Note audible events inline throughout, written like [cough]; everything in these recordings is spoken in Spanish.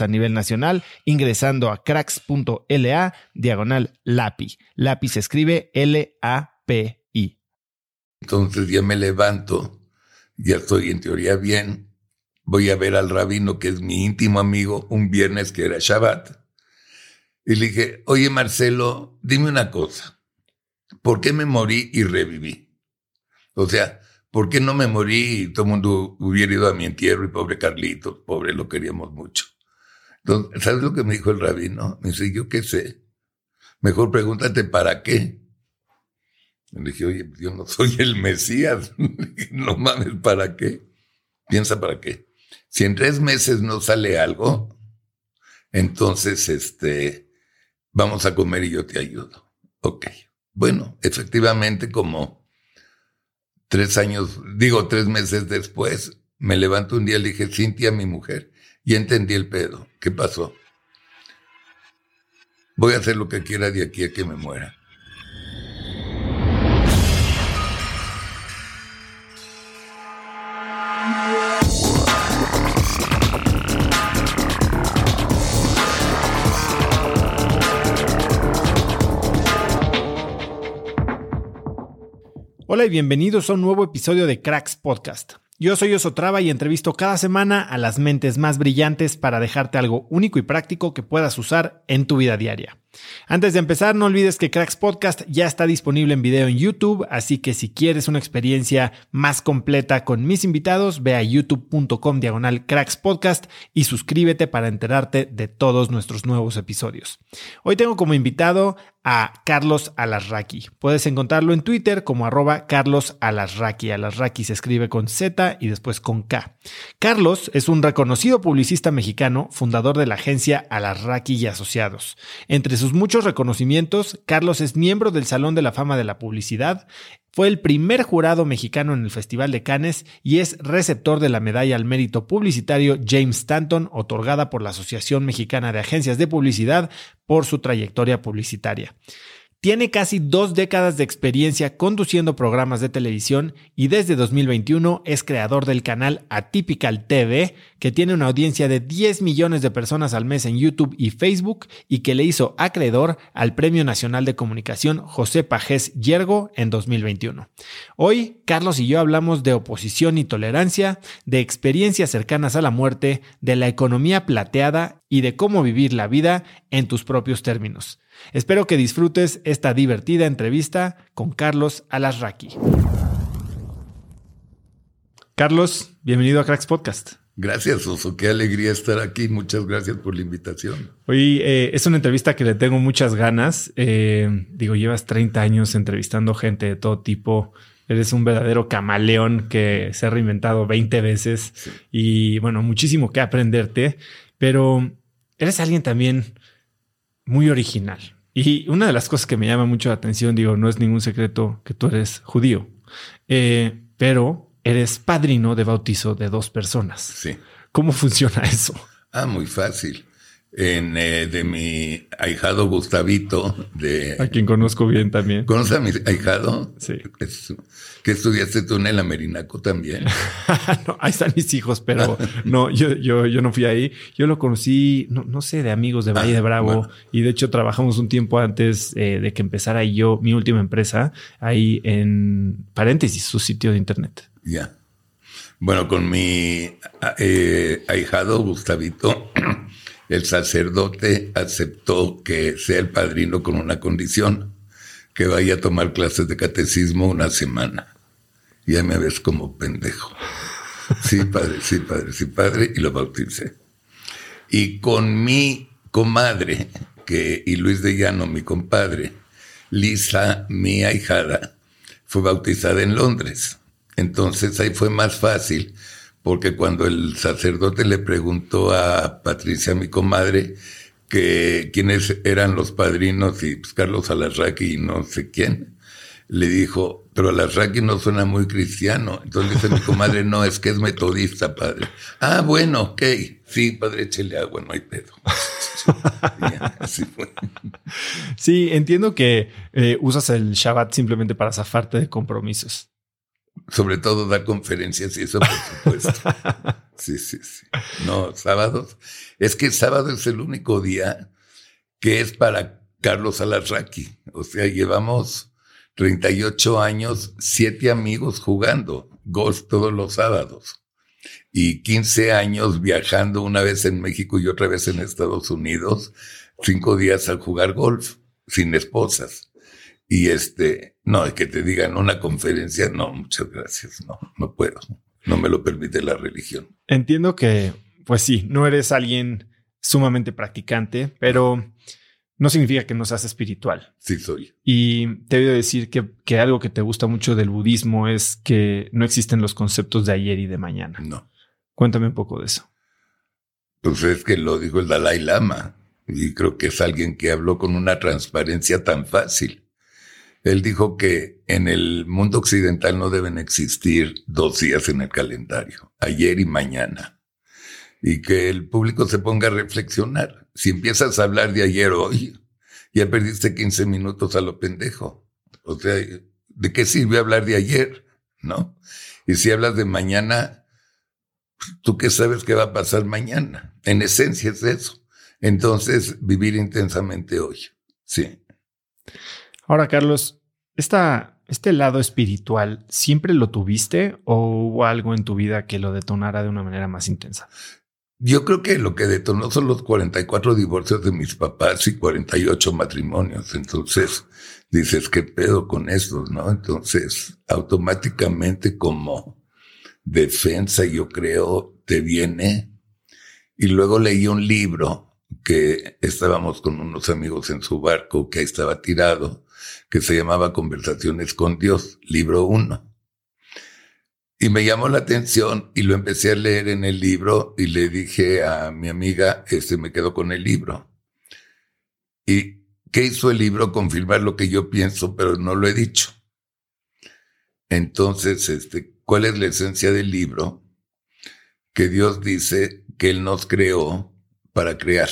a nivel nacional ingresando a cracks.la diagonal LAPI. LAPI se escribe L-A-P-I. Entonces ya me levanto, ya estoy en teoría bien. Voy a ver al rabino, que es mi íntimo amigo, un viernes que era Shabbat. Y le dije, oye Marcelo, dime una cosa. ¿Por qué me morí y reviví? O sea, ¿por qué no me morí y todo el mundo hubiera ido a mi entierro y pobre Carlitos, pobre, lo queríamos mucho? Entonces, ¿sabes lo que me dijo el rabino? Me dice, yo qué sé. Mejor pregúntate para qué. Le dije, oye, yo no soy el Mesías. [laughs] no mames, ¿para qué? Piensa para qué. Si en tres meses no sale algo, entonces, este, vamos a comer y yo te ayudo. Ok. Bueno, efectivamente, como tres años, digo tres meses después, me levanto un día y le dije, Cintia, mi mujer, y entendí el pedo. ¿Qué pasó? Voy a hacer lo que quiera de aquí a que me muera. Hola y bienvenidos a un nuevo episodio de Cracks Podcast. Yo soy Osotrava y entrevisto cada semana a las mentes más brillantes para dejarte algo único y práctico que puedas usar en tu vida diaria. Antes de empezar, no olvides que Cracks Podcast ya está disponible en video en YouTube, así que si quieres una experiencia más completa con mis invitados, ve a youtube.com diagonal Cracks Podcast y suscríbete para enterarte de todos nuestros nuevos episodios. Hoy tengo como invitado a Carlos Alasraqui. Puedes encontrarlo en Twitter como arroba Carlos Alasraqui. Alasraqui se escribe con Z y después con K. Carlos es un reconocido publicista mexicano, fundador de la agencia Alasraqui y Asociados. Entre sus muchos reconocimientos, Carlos es miembro del Salón de la Fama de la Publicidad, fue el primer jurado mexicano en el Festival de Cannes y es receptor de la medalla al mérito publicitario James Stanton, otorgada por la Asociación Mexicana de Agencias de Publicidad por su trayectoria publicitaria. Tiene casi dos décadas de experiencia conduciendo programas de televisión y desde 2021 es creador del canal Atypical TV, que tiene una audiencia de 10 millones de personas al mes en YouTube y Facebook y que le hizo acreedor al Premio Nacional de Comunicación José Pajés Yergo en 2021. Hoy, Carlos y yo hablamos de oposición y tolerancia, de experiencias cercanas a la muerte, de la economía plateada y de cómo vivir la vida en tus propios términos. Espero que disfrutes esta divertida entrevista con Carlos Alasraqui. Carlos, bienvenido a Cracks Podcast. Gracias, Oso. Qué alegría estar aquí. Muchas gracias por la invitación. Hoy eh, es una entrevista que le tengo muchas ganas. Eh, digo, llevas 30 años entrevistando gente de todo tipo. Eres un verdadero camaleón que se ha reinventado 20 veces y bueno, muchísimo que aprenderte, pero eres alguien también muy original. Y una de las cosas que me llama mucho la atención, digo, no es ningún secreto que tú eres judío, eh, pero eres padrino de bautizo de dos personas. Sí. ¿Cómo funciona eso? Ah, muy fácil. En, eh, de mi ahijado Gustavito, de... A quien conozco bien también. ¿Conoces a mi ahijado? Sí. Es- que estudiaste tú en el Amerinaco también. [laughs] no, ahí están mis hijos, pero no, yo, yo, yo no fui ahí. Yo lo conocí, no, no sé, de amigos de Valle Ah, de Bravo. bueno. Y de hecho trabajamos un tiempo antes eh, de que empezara yo, mi última empresa, ahí en paréntesis, su sitio de internet. Ya. Bueno, con mi eh, ahijado Gustavito, [clears throat] el sacerdote aceptó que sea el padrino con una condición, que vaya a tomar clases de catecismo una semana. Ya me ves como pendejo. Sí, padre, sí, padre, sí, padre, y lo bauticé. Y con mi comadre, que, y Luis de Llano, mi compadre, Lisa, mi ahijada, fue bautizada en Londres. Entonces ahí fue más fácil, porque cuando el sacerdote le preguntó a Patricia, mi comadre, que quiénes eran los padrinos y pues, Carlos Alarraqui y no sé quién, le dijo, pero Alarraqui no suena muy cristiano. Entonces dice mi comadre, no, es que es metodista, padre. Ah, bueno, ok. Sí, padre, échele agua, no hay pedo. [laughs] Sí, entiendo que eh, usas el Shabbat simplemente para zafarte de compromisos. Sobre todo dar conferencias y eso, por supuesto. [laughs] Sí, sí, sí. No, sábados. Es que sábado es el único día que es para Carlos Alarraqui. O sea, llevamos 38 años, siete amigos jugando golf todos los sábados. Y 15 años viajando una vez en México y otra vez en Estados Unidos, cinco días al jugar golf, sin esposas. Y este, no, que te digan una conferencia, no, muchas gracias, no, no puedo, no me lo permite la religión. Entiendo que, pues sí, no eres alguien sumamente practicante, pero no significa que no seas espiritual. Sí soy. Y te he oído decir que, que algo que te gusta mucho del budismo es que no existen los conceptos de ayer y de mañana. No, Cuéntame un poco de eso. pues es que lo dijo el Dalai Lama y creo que es alguien que habló con una transparencia tan fácil. Él dijo que en el mundo occidental no deben existir dos días en el calendario, ayer y mañana. Y que el público se ponga a reflexionar. Si empiezas a hablar de ayer hoy, ya perdiste 15 minutos a lo pendejo. O sea, ¿de qué sirve hablar de ayer? ¿No? Y si hablas de mañana, ¿tú qué sabes qué va a pasar mañana? En esencia es eso. Entonces, vivir intensamente hoy. Sí. Ahora, Carlos, este lado espiritual, ¿siempre lo tuviste o hubo algo en tu vida que lo detonara de una manera más intensa? Yo creo que lo que detonó son los 44 divorcios de mis papás y 48 matrimonios. Entonces, dices, ¿qué pedo con estos, no? Entonces, automáticamente como defensa, yo creo, te viene. Y luego leí un libro que estábamos con unos amigos en su barco, que ahí estaba tirado, que se llamaba Conversaciones con Dios, libro uno. Y me llamó la atención y lo empecé a leer en el libro y le dije a mi amiga, este me quedo con el libro. ¿Y qué hizo el libro? Confirmar lo que yo pienso, pero no lo he dicho. Entonces, este, ¿cuál es la esencia del libro? Que Dios dice que Él nos creó para crear,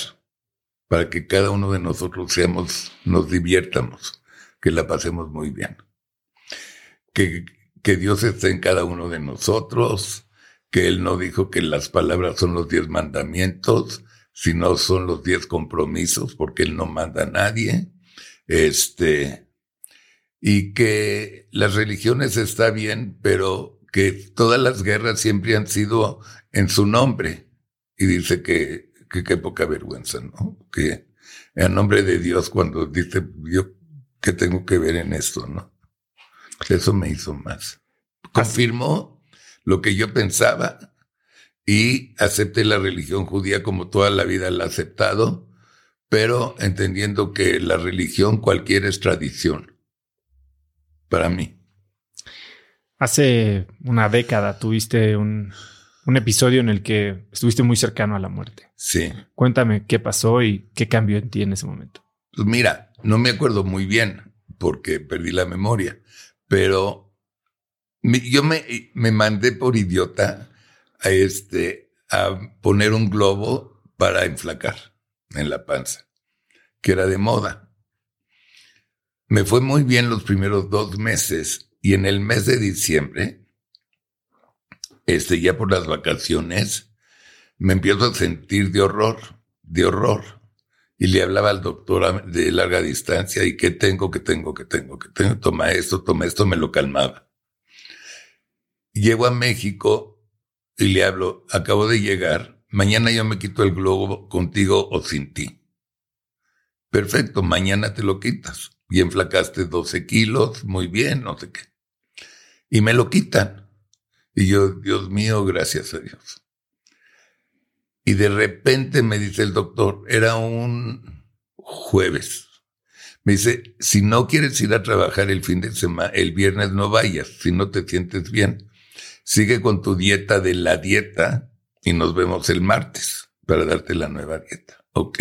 para que cada uno de nosotros seamos, nos divirtamos, que la pasemos muy bien. Que, que Dios está en cada uno de nosotros, que Él no dijo que las palabras son los diez mandamientos, sino son los diez compromisos, porque Él no manda a nadie. Este, y que las religiones está bien, pero que todas las guerras siempre han sido en su nombre. Y dice que, que qué poca vergüenza, ¿no? Que en nombre de Dios cuando dice yo qué tengo que ver en esto, ¿no? Eso me hizo más. Confirmó lo que yo pensaba y acepté la religión judía como toda la vida la he aceptado, pero entendiendo que la religión cualquiera es tradición para mí. Hace una década tuviste un, un episodio en el que estuviste muy cercano a la muerte. Sí. Cuéntame qué pasó y qué cambió en ti en ese momento. Pues mira, no me acuerdo muy bien porque perdí la memoria, pero yo me, me mandé por idiota a, este, a poner un globo para enflacar en la panza, que era de moda. Me fue muy bien los primeros dos meses y en el mes de diciembre, este, ya por las vacaciones, me empiezo a sentir de horror, de horror. Y le hablaba al doctor de larga distancia y qué tengo, qué tengo, qué tengo, qué tengo, toma esto, toma esto, me lo calmaba. Llego a México y le hablo, acabo de llegar, mañana yo me quito el globo contigo o sin ti. Perfecto, mañana te lo quitas. Y enflacaste 12 kilos, muy bien, no sé qué. Y me lo quitan. Y yo, Dios mío, gracias a Dios. Y de repente me dice el doctor, era un jueves. Me dice, si no quieres ir a trabajar el fin de semana, el viernes no vayas, si no te sientes bien. Sigue con tu dieta de la dieta y nos vemos el martes para darte la nueva dieta. Ok.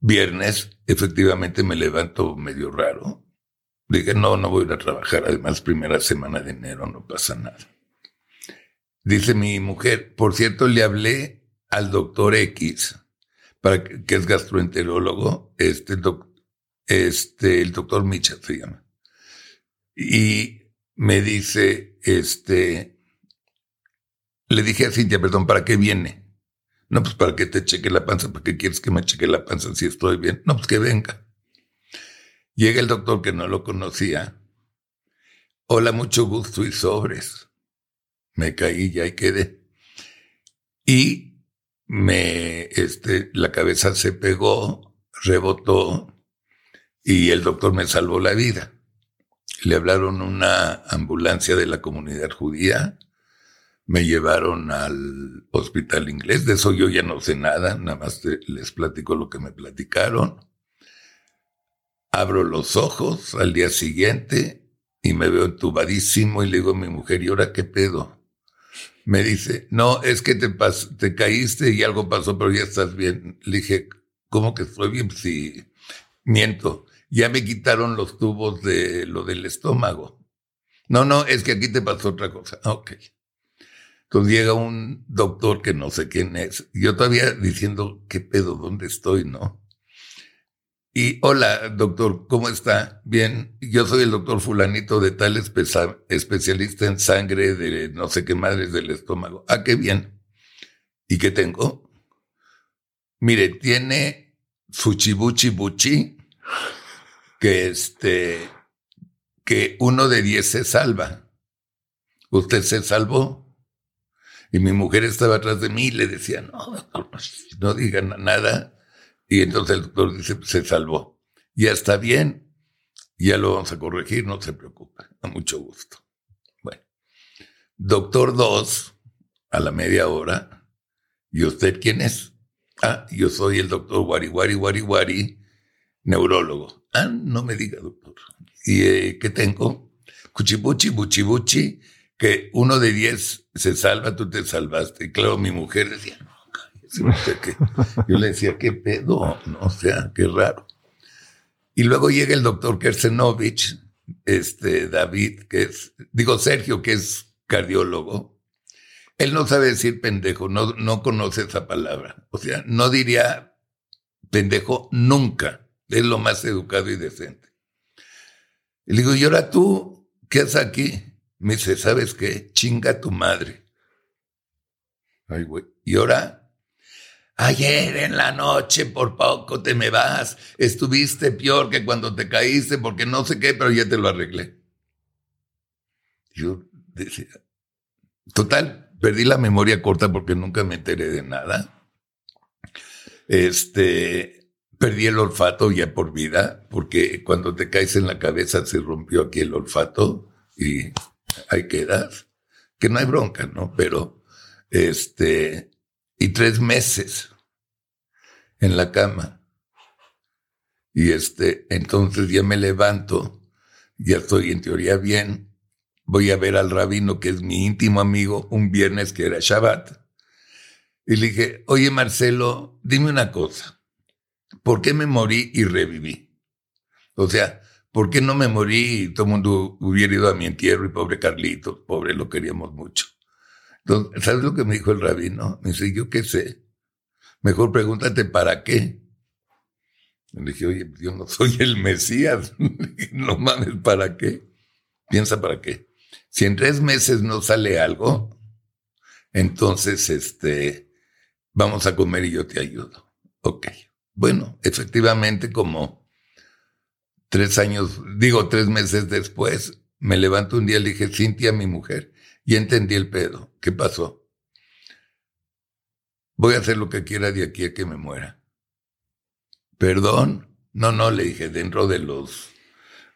Viernes, efectivamente me levanto medio raro. Dije, no, no voy a ir a trabajar. Además, primera semana de enero no pasa nada. Dice mi mujer, por cierto, le hablé al doctor X, para que, es gastroenterólogo, este, este, el doctor Micha se llama. Y me dice, este, le dije a Cintia, perdón, ¿para qué viene? No, pues para que te cheque la panza, ¿para qué quieres que me cheque la panza si estoy bien? No, pues que venga. Llega el doctor que no lo conocía. Hola, mucho gusto y sobres me caí y quedé. Y me, este, la cabeza se pegó, rebotó y el doctor me salvó la vida. Le hablaron una ambulancia de la comunidad judía, me llevaron al hospital inglés, de eso yo ya no sé nada, nada más les platico lo que me platicaron. Abro los ojos al día siguiente y me veo entubadísimo y le digo a mi mujer, ¿y ahora qué pedo? Me dice, no, es que te, te caíste y algo pasó, pero ya estás bien. Le dije, ¿cómo que estoy bien? Sí, miento. Ya me quitaron los tubos de lo del estómago. No, no, es que aquí te pasó otra cosa. Ok. Entonces llega un doctor que no sé quién es. Yo todavía diciendo, ¿qué pedo? ¿Dónde estoy? ¿No? Y hola, doctor, ¿cómo está? Bien, yo soy el doctor fulanito de tal especialista en sangre de no sé qué madres del estómago. Ah, qué bien. ¿Y qué tengo? Mire, tiene fuchibuchi buchi, que este, que uno de diez se salva. ¿Usted se salvó? Y mi mujer estaba atrás de mí y le decía, no, doctor, no digan nada y entonces el doctor dice, se salvó. Ya está bien, ya lo vamos a corregir, no se preocupe, a mucho gusto. Bueno, doctor 2, a la media hora, ¿y usted quién es? Ah, yo soy el doctor Wari Wari Wari Wari, neurólogo. Ah, no me diga, doctor. ¿Y eh, qué tengo? Cuchibuchi, buchi, buchi, que uno de diez se salva, tú te salvaste. Y claro, mi mujer decía, yo le decía, ¿qué pedo? O sea, qué raro. Y luego llega el doctor Kersenovich, este David, que es, digo Sergio, que es cardiólogo. Él no sabe decir pendejo, no, no conoce esa palabra. O sea, no diría pendejo nunca. Es lo más educado y decente. Y le digo, ¿y ahora tú qué haces aquí? Me dice, ¿sabes qué? Chinga tu madre. Ay, güey. Y ahora Ayer en la noche por poco te me vas. Estuviste peor que cuando te caíste porque no sé qué, pero ya te lo arreglé. Yo decía, total, perdí la memoria corta porque nunca me enteré de nada. Este, perdí el olfato ya por vida, porque cuando te caes en la cabeza se rompió aquí el olfato y ahí quedas. que no hay bronca, ¿no? Pero, este, y tres meses en la cama. Y este, entonces ya me levanto, ya estoy en teoría bien, voy a ver al rabino, que es mi íntimo amigo, un viernes que era Shabbat. Y le dije, oye Marcelo, dime una cosa, ¿por qué me morí y reviví? O sea, ¿por qué no me morí y todo el mundo hubiera ido a mi entierro y pobre Carlitos, pobre, lo queríamos mucho? Entonces, ¿sabes lo que me dijo el rabino? Me dice, yo qué sé. Mejor pregúntate para qué. Le dije, oye, yo no soy el Mesías. [laughs] no mames, ¿para qué? Piensa para qué. Si en tres meses no sale algo, entonces, este, vamos a comer y yo te ayudo. Ok. Bueno, efectivamente, como tres años, digo tres meses después, me levanto un día y le dije, Cintia, mi mujer, y entendí el pedo. ¿Qué pasó? Voy a hacer lo que quiera de aquí a que me muera. ¿Perdón? No, no, le dije, dentro de los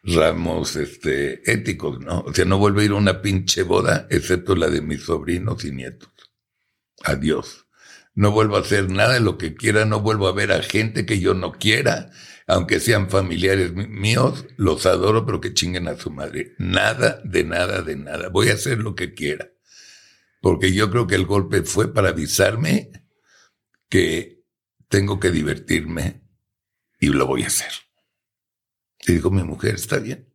ramos este, éticos, ¿no? O sea, no vuelvo a ir a una pinche boda, excepto la de mis sobrinos y nietos. Adiós. No vuelvo a hacer nada de lo que quiera, no vuelvo a ver a gente que yo no quiera, aunque sean familiares míos, los adoro, pero que chinguen a su madre. Nada, de nada, de nada. Voy a hacer lo que quiera. Porque yo creo que el golpe fue para avisarme que tengo que divertirme y lo voy a hacer. Y dijo mi mujer, está bien.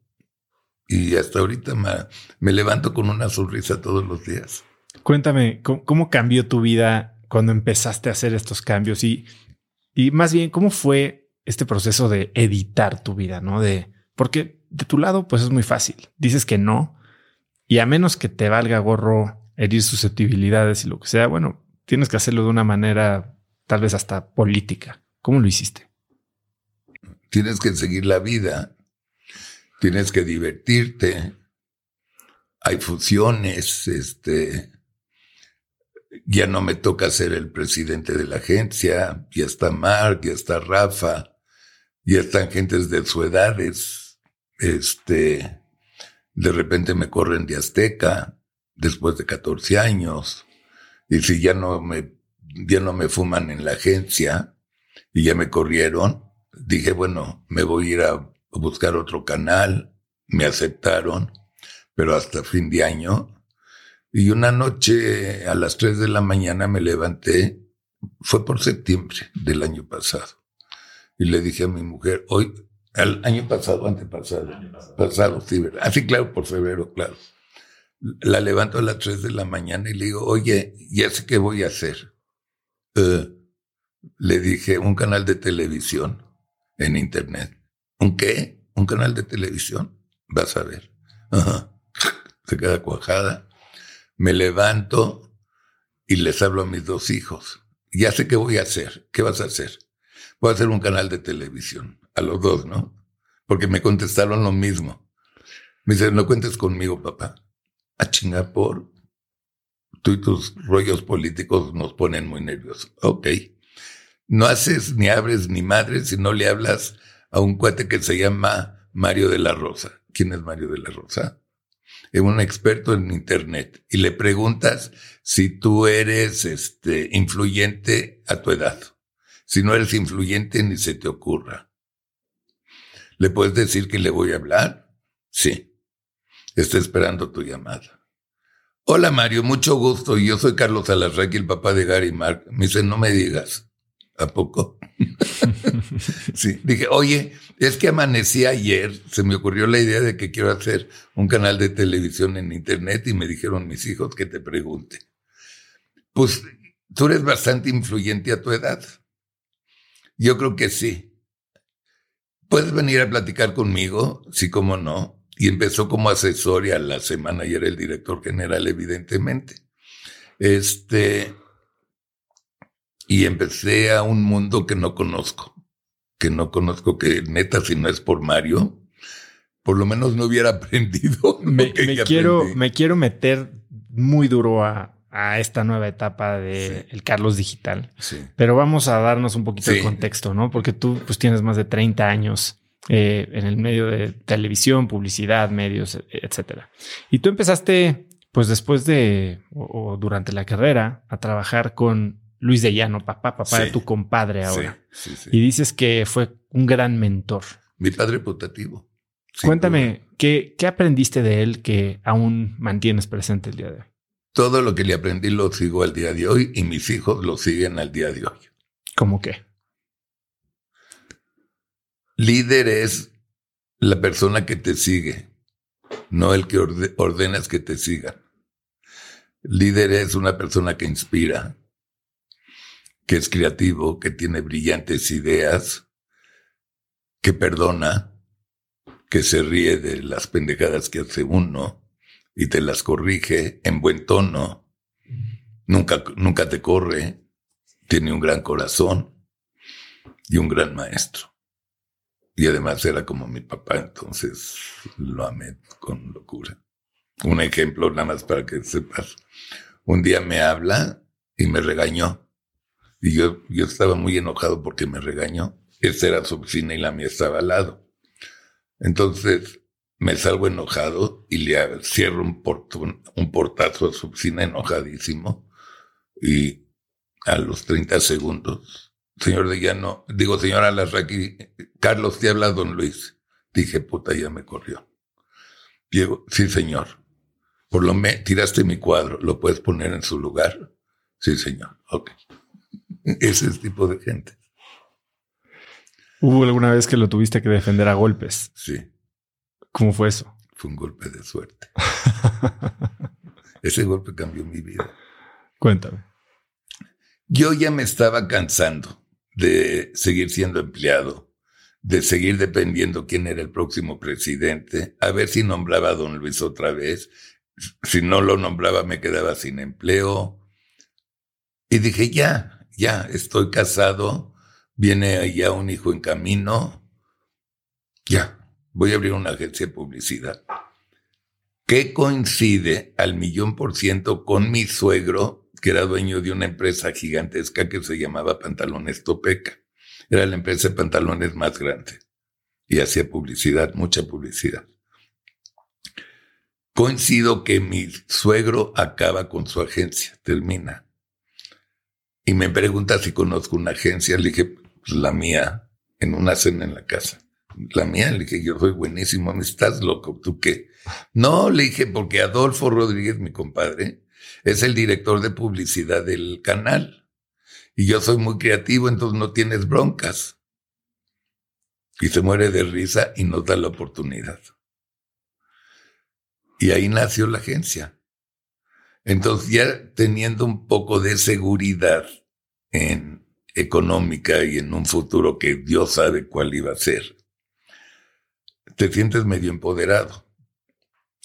Y hasta ahorita me, levanto con una sonrisa todos los días. Cuéntame, ¿cómo, cambió tu vida cuando empezaste a hacer estos cambios? Y, y más bien, ¿cómo fue este proceso de editar tu vida? ¿No? De, porque de tu lado, pues es muy fácil. Dices que no. Y a menos que te valga gorro herir susceptibilidades y lo que sea, bueno, tienes que hacerlo de una manera tal vez hasta política. ¿Cómo lo hiciste? Tienes que seguir la vida, tienes que divertirte, hay fusiones, este, ya no me toca ser el presidente de la agencia, ya está Mark, ya está Rafa, ya están gentes de su edades, este, de repente me corren de Azteca después de 14 años, y si ya no me ya no me fuman en la agencia y ya me corrieron, dije, bueno, me voy a ir a buscar otro canal, me aceptaron, pero hasta fin de año. Y una noche a las 3 de la mañana me levanté, fue por septiembre del año pasado, y le dije a mi mujer, hoy, al año pasado, antepasado, pasado, sí, así ah, claro, por febrero, claro. La levanto a las 3 de la mañana y le digo, oye, ya sé qué voy a hacer eh, le dije, un canal de televisión en internet. ¿Un qué? ¿Un canal de televisión? Vas a ver. Se queda cuajada. Me levanto y les hablo a mis dos hijos. Ya sé qué voy a hacer. ¿Qué vas a hacer? Voy a hacer un canal de televisión. A los dos, ¿no? Porque me contestaron lo mismo. Me dicen, no cuentes conmigo, papá. A chingar por tú y tus rollos políticos nos ponen muy nerviosos. Ok. No haces ni abres ni madres si no le hablas a un cuate que se llama Mario de la Rosa. ¿Quién es Mario de la Rosa? Es un experto en Internet y le preguntas si tú eres este, influyente a tu edad. Si no eres influyente, ni se te ocurra. ¿Le puedes decir que le voy a hablar? Sí. Está esperando tu llamada. Hola Mario, mucho gusto. Yo soy Carlos Alarraqui, el papá de Gary Mark. Me dice, no me digas. ¿A poco? [laughs] sí, dije, oye, es que amanecí ayer, se me ocurrió la idea de que quiero hacer un canal de televisión en internet y me dijeron mis hijos que te pregunte. Pues tú eres bastante influyente a tu edad. Yo creo que sí. ¿Puedes venir a platicar conmigo? Sí, cómo no y empezó como asesor y a la semana ya era el director general, evidentemente. Este, y empecé a un mundo que no conozco, que no conozco, que neta, si no es por Mario, por lo menos no hubiera [laughs] aprendido. Me, quiero, me quiero meter muy duro a, esta nueva etapa de el Carlos Digital. Pero vamos a darnos un poquito de contexto, ¿no? Porque tú pues tienes más de 30 años eh, en el medio de televisión, publicidad, medios, etcétera. Y tú empezaste pues después de, o, durante la carrera, a trabajar con Luis de Llano, papá, papá de tu compadre ahora. y dices que fue un gran mentor. Mi padre putativo. Cuéntame, ¿qué, ¿qué aprendiste de él que aún mantienes presente el día de hoy? Todo lo que le aprendí lo sigo al día de hoy y mis hijos lo siguen al día de hoy. ¿Cómo qué? Líder es la persona que te sigue, no el que ordenas que te sigan. Líder es una persona que inspira, que es creativo, que tiene brillantes ideas, que perdona, que se ríe de las pendejadas que hace uno, y te las corrige en buen tono. Nunca, nunca te corre. Tiene un gran corazón y un gran maestro. Y además era como mi papá, entonces lo amé con locura. Un ejemplo nada más para que sepas. Un día me habla y me regañó. Y yo, yo estaba muy enojado porque me regañó. Esa era su oficina y la mía estaba al lado. Entonces me salgo enojado y le cierro un, un portazo a su oficina enojadísimo y a los 30 segundos, señor de Llano, digo, señora Larraqui, Carlos, te habla don Luis. Dije, puta, ya me corrió. Diego, sí, señor. Por lo menos tiraste mi cuadro, ¿lo puedes poner en su lugar? Sí, señor. Ok. [laughs] Ese tipo de gente. ¿Hubo alguna vez que lo tuviste que defender a golpes? Sí. ¿Cómo fue eso? Fue un golpe de suerte. Ese golpe cambió mi vida. [laughs] Cuéntame. Yo ya me estaba cansando de seguir siendo empleado, de seguir dependiendo quién era el próximo presidente, a ver si nombraba a don Luis otra vez. Si no lo nombraba me quedaba sin empleo. Y dije, ya, ya, estoy casado, viene ya un hijo en camino, ya, voy a abrir una agencia de publicidad que coincide al millón por ciento con mi suegro, que era dueño de una empresa gigantesca que se llamaba Pantalones Topeca. Era la empresa de pantalones más grande y hacía publicidad, mucha publicidad. Coincido que mi suegro acaba con su agencia, termina. Y me pregunta si conozco una agencia. Le dije, pues, la mía, en una cena en la casa. La mía, le dije, yo soy buenísimo, ¿me estás loco? ¿Tú qué? No, le dije, porque Adolfo Rodríguez, mi compadre, es el director de publicidad del canal. Y yo soy muy creativo, entonces no tienes broncas. Y se muere de risa y nos da la oportunidad. Y ahí nació la agencia. Entonces ya teniendo un poco de seguridad en económica y en un futuro que Dios sabe cuál iba a ser, te sientes medio empoderado.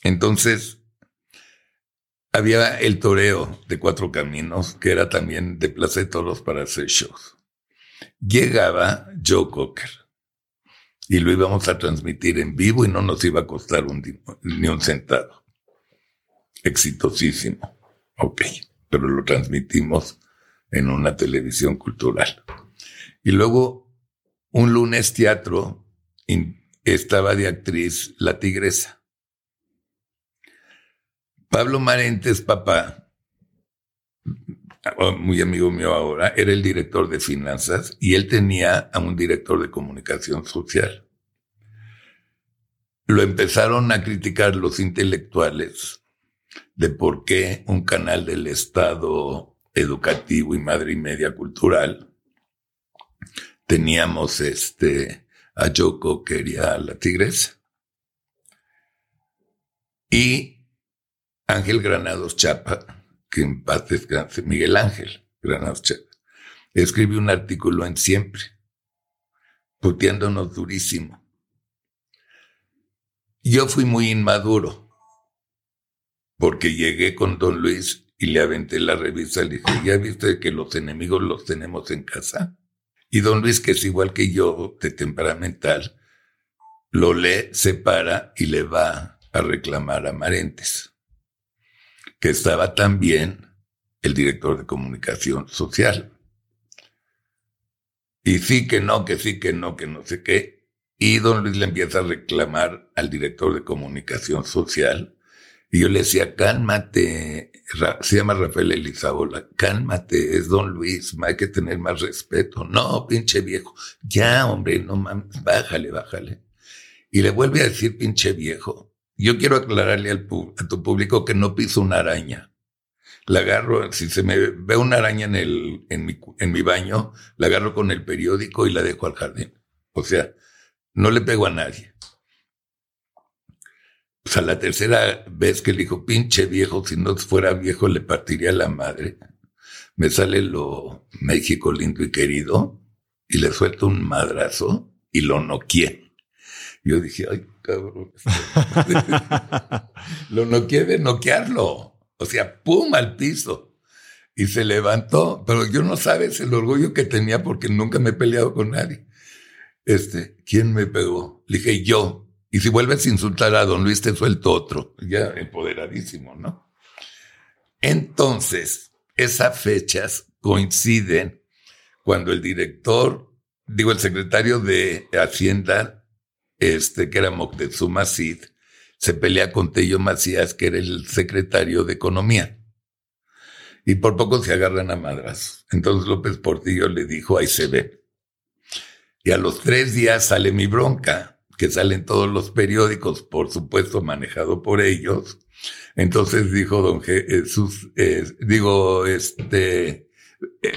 Entonces, había el toreo de cuatro caminos, que era también de Plaza de Toros para hacer shows. Llegaba Joe Cocker y lo íbamos a transmitir en vivo y no nos iba a costar ni un centavo. Exitosísimo. Ok, pero lo transmitimos en una televisión cultural. Y luego, un lunes teatro estaba de actriz La Tigresa. Pablo Marentes, papá, muy amigo mío ahora, era el director de finanzas y él tenía a un director de comunicación social. Lo empezaron a criticar los intelectuales de por qué un canal del Estado educativo y madre y media cultural teníamos este a Yoko quería la tigresa. Y Ángel Granados Chapa, que en paz descanse, Miguel Ángel Granados Chapa, escribió un artículo en Siempre, puteándonos durísimo. Yo fui muy inmaduro, porque llegué con don Luis y le aventé la revista y le dije, ¿ya viste que los enemigos los tenemos en casa? Y don Luis, que es igual que yo, de temperamental, lo lee, se para y le va a reclamar a Marentes, que estaba también el director de comunicación social. Y sí que no, que sí que no, que no sé qué. Y don Luis le empieza a reclamar al director de comunicación social Y yo le decía, cálmate, se llama Rafael Elizabola, cálmate, es don Luis, hay que tener más respeto. No, pinche viejo, ya hombre, no mames, bájale, bájale. Y le vuelve a decir pinche viejo. Yo quiero aclararle a tu público que no piso una araña. La agarro, si se me ve una araña en, el, en mi baño, la agarro con el periódico y la dejo al jardín. O sea, no le pego a nadie. O sea, la tercera vez que le dijo, pinche viejo, si no fuera viejo le partiría la madre. Me sale lo México lindo y querido y le suelto un madrazo y lo noqué. Yo dije, ay, cabrón. [laughs] lo noqué de noquearlo. O sea, pum al piso. Y se levantó, pero yo no sabes el orgullo que tenía porque nunca me he peleado con nadie. Este, ¿quién me pegó? Le dije, yo. Y si vuelves a insultar a don Luis, te suelto otro. Ya empoderadísimo, ¿no? Entonces, esas fechas coinciden cuando el director, digo, el secretario de Hacienda, este, que era Moctezuma Cid, se pelea con Tello Macías, que era el secretario de Economía. Y por poco se agarran a madras. Entonces López Portillo le dijo, ahí se ve. Y a los tres días sale mi bronca que salen todos los periódicos, por supuesto manejado por ellos. Entonces dijo don Jesús, eh, digo, este, eh,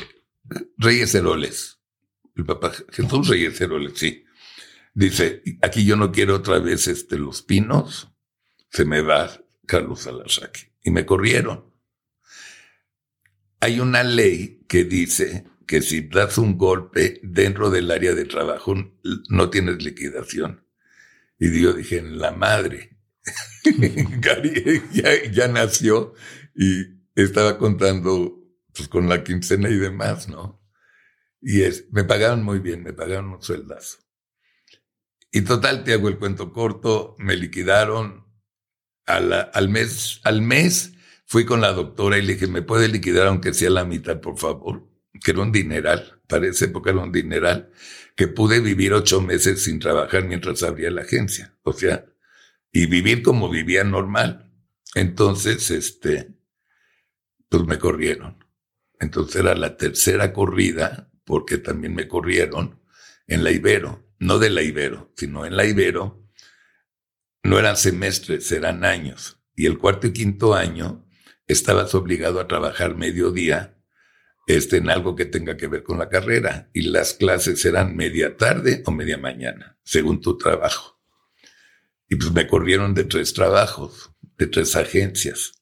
Reyes Heroles, el papá Jesús Reyes Heroles, sí. Dice, aquí yo no quiero otra vez este, los pinos, se me va Carlos Alarraque. Y me corrieron. Hay una ley que dice que si das un golpe dentro del área de trabajo no tienes liquidación. Y yo dije, la madre. [laughs] Gary ya, nació y estaba contando pues, con la quincena y demás, ¿no? Y es, me pagaron muy bien, me pagaron un sueldazo. Y total, te hago el cuento corto, me liquidaron al mes, al mes fui con la doctora y le dije, ¿me puede liquidar aunque sea la mitad, por favor? Que era un dineral, para esa época era un dineral que pude vivir ocho meses sin trabajar mientras abría la agencia. O sea, y vivir como vivía normal. Entonces, este, pues me corrieron. Entonces era la tercera corrida, porque también me corrieron en la Ibero, no de la Ibero, sino en la Ibero. No eran semestres, eran años. Y el cuarto y quinto año estabas obligado a trabajar mediodía este, en algo que tenga que ver con la carrera. Y las clases serán media tarde o media mañana, según tu trabajo. Y pues me corrieron de tres trabajos, de tres agencias.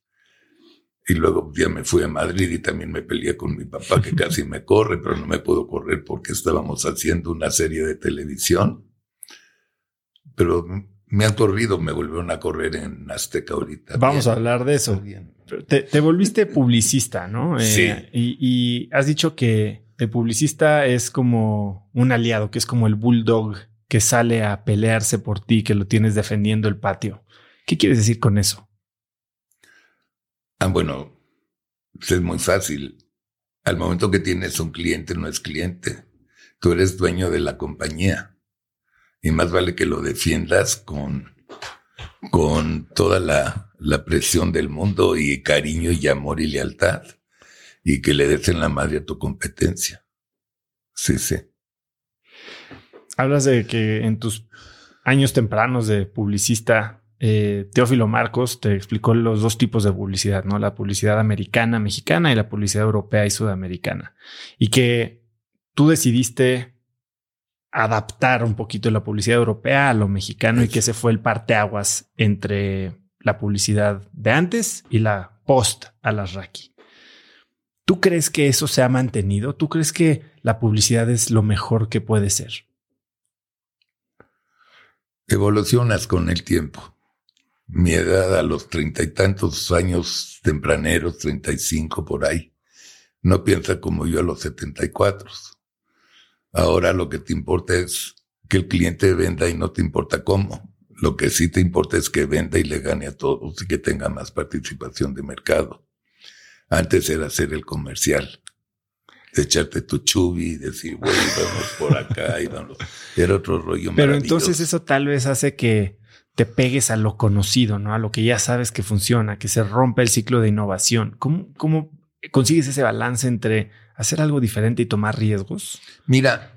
Y luego ya me fui a Madrid y también me peleé con mi papá, que [laughs] casi me corre, pero no me puedo correr porque estábamos haciendo una serie de televisión. Pero me han corrido, me volvieron a correr en Azteca ahorita. Vamos a hablar de eso. Te, volviste publicista, ¿no? Eh, sí. y, has dicho que el publicista es como un aliado, que es como el bulldog que sale a pelearse por ti, que lo tienes defendiendo el patio. ¿Qué quieres decir con eso? Ah, bueno, es muy fácil. Al momento que tienes un cliente, no es cliente. Tú eres dueño de la compañía. Y más vale que lo defiendas con, con toda la la presión del mundo y cariño y amor y lealtad. Y que le des en la madre a tu competencia. Sí, sí. Hablas de que en tus años tempranos de publicista, eh, Teófilo Marcos te explicó los dos tipos de publicidad, ¿no? La publicidad americana, mexicana y la publicidad europea y sudamericana. Y que tú decidiste adaptar un poquito la publicidad europea a lo mexicano y que ese fue el parteaguas entre la publicidad de antes y la post a las Raki. ¿Tú crees que eso se ha mantenido? ¿Tú crees que la publicidad es lo mejor que puede ser? Evolucionas con el tiempo. Mi edad a los treinta y tantos años tempraneros, treinta y cinco por ahí, no piensa como yo a los setenta y cuatro. Ahora lo que te importa es que el cliente venda y no te importa cómo. Lo que sí te importa es que venda y le gane a todos y que tenga más participación de mercado. Antes era hacer el comercial, echarte tu chubi y decir, güey, vamos por acá y vamos. Era otro rollo. Pero entonces eso tal vez hace que te pegues a lo conocido, ¿no? A lo que ya sabes que funciona, que se rompe el ciclo de innovación. ¿Cómo, consigues ese balance entre hacer algo diferente y tomar riesgos? Mira,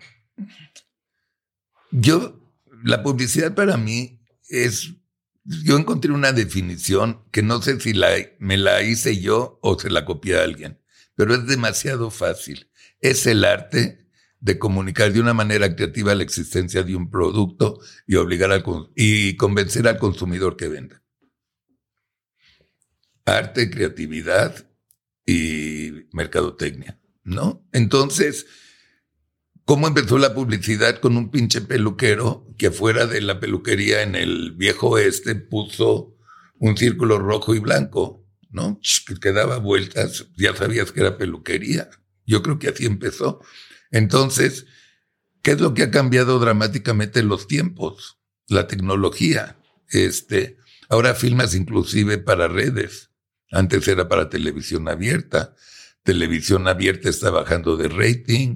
yo, la publicidad para mí es, yo encontré una definición que no sé si me la hice yo o se la copié a alguien, pero es demasiado fácil. Es el arte de comunicar de una manera creativa la existencia de un producto y obligar al y convencer al consumidor que venda. Arte, creatividad y mercadotecnia, ¿no? Entonces, ¿cómo empezó la publicidad con un pinche peluquero que afuera de la peluquería en el viejo oeste puso un círculo rojo y blanco, ¿no? Que daba vueltas, ya sabías que era peluquería. Yo creo que así empezó. Entonces, ¿qué es lo que ha cambiado dramáticamente en los tiempos? La tecnología. Este, ahora filmas inclusive para redes. Antes era para televisión abierta. Televisión abierta está bajando de rating.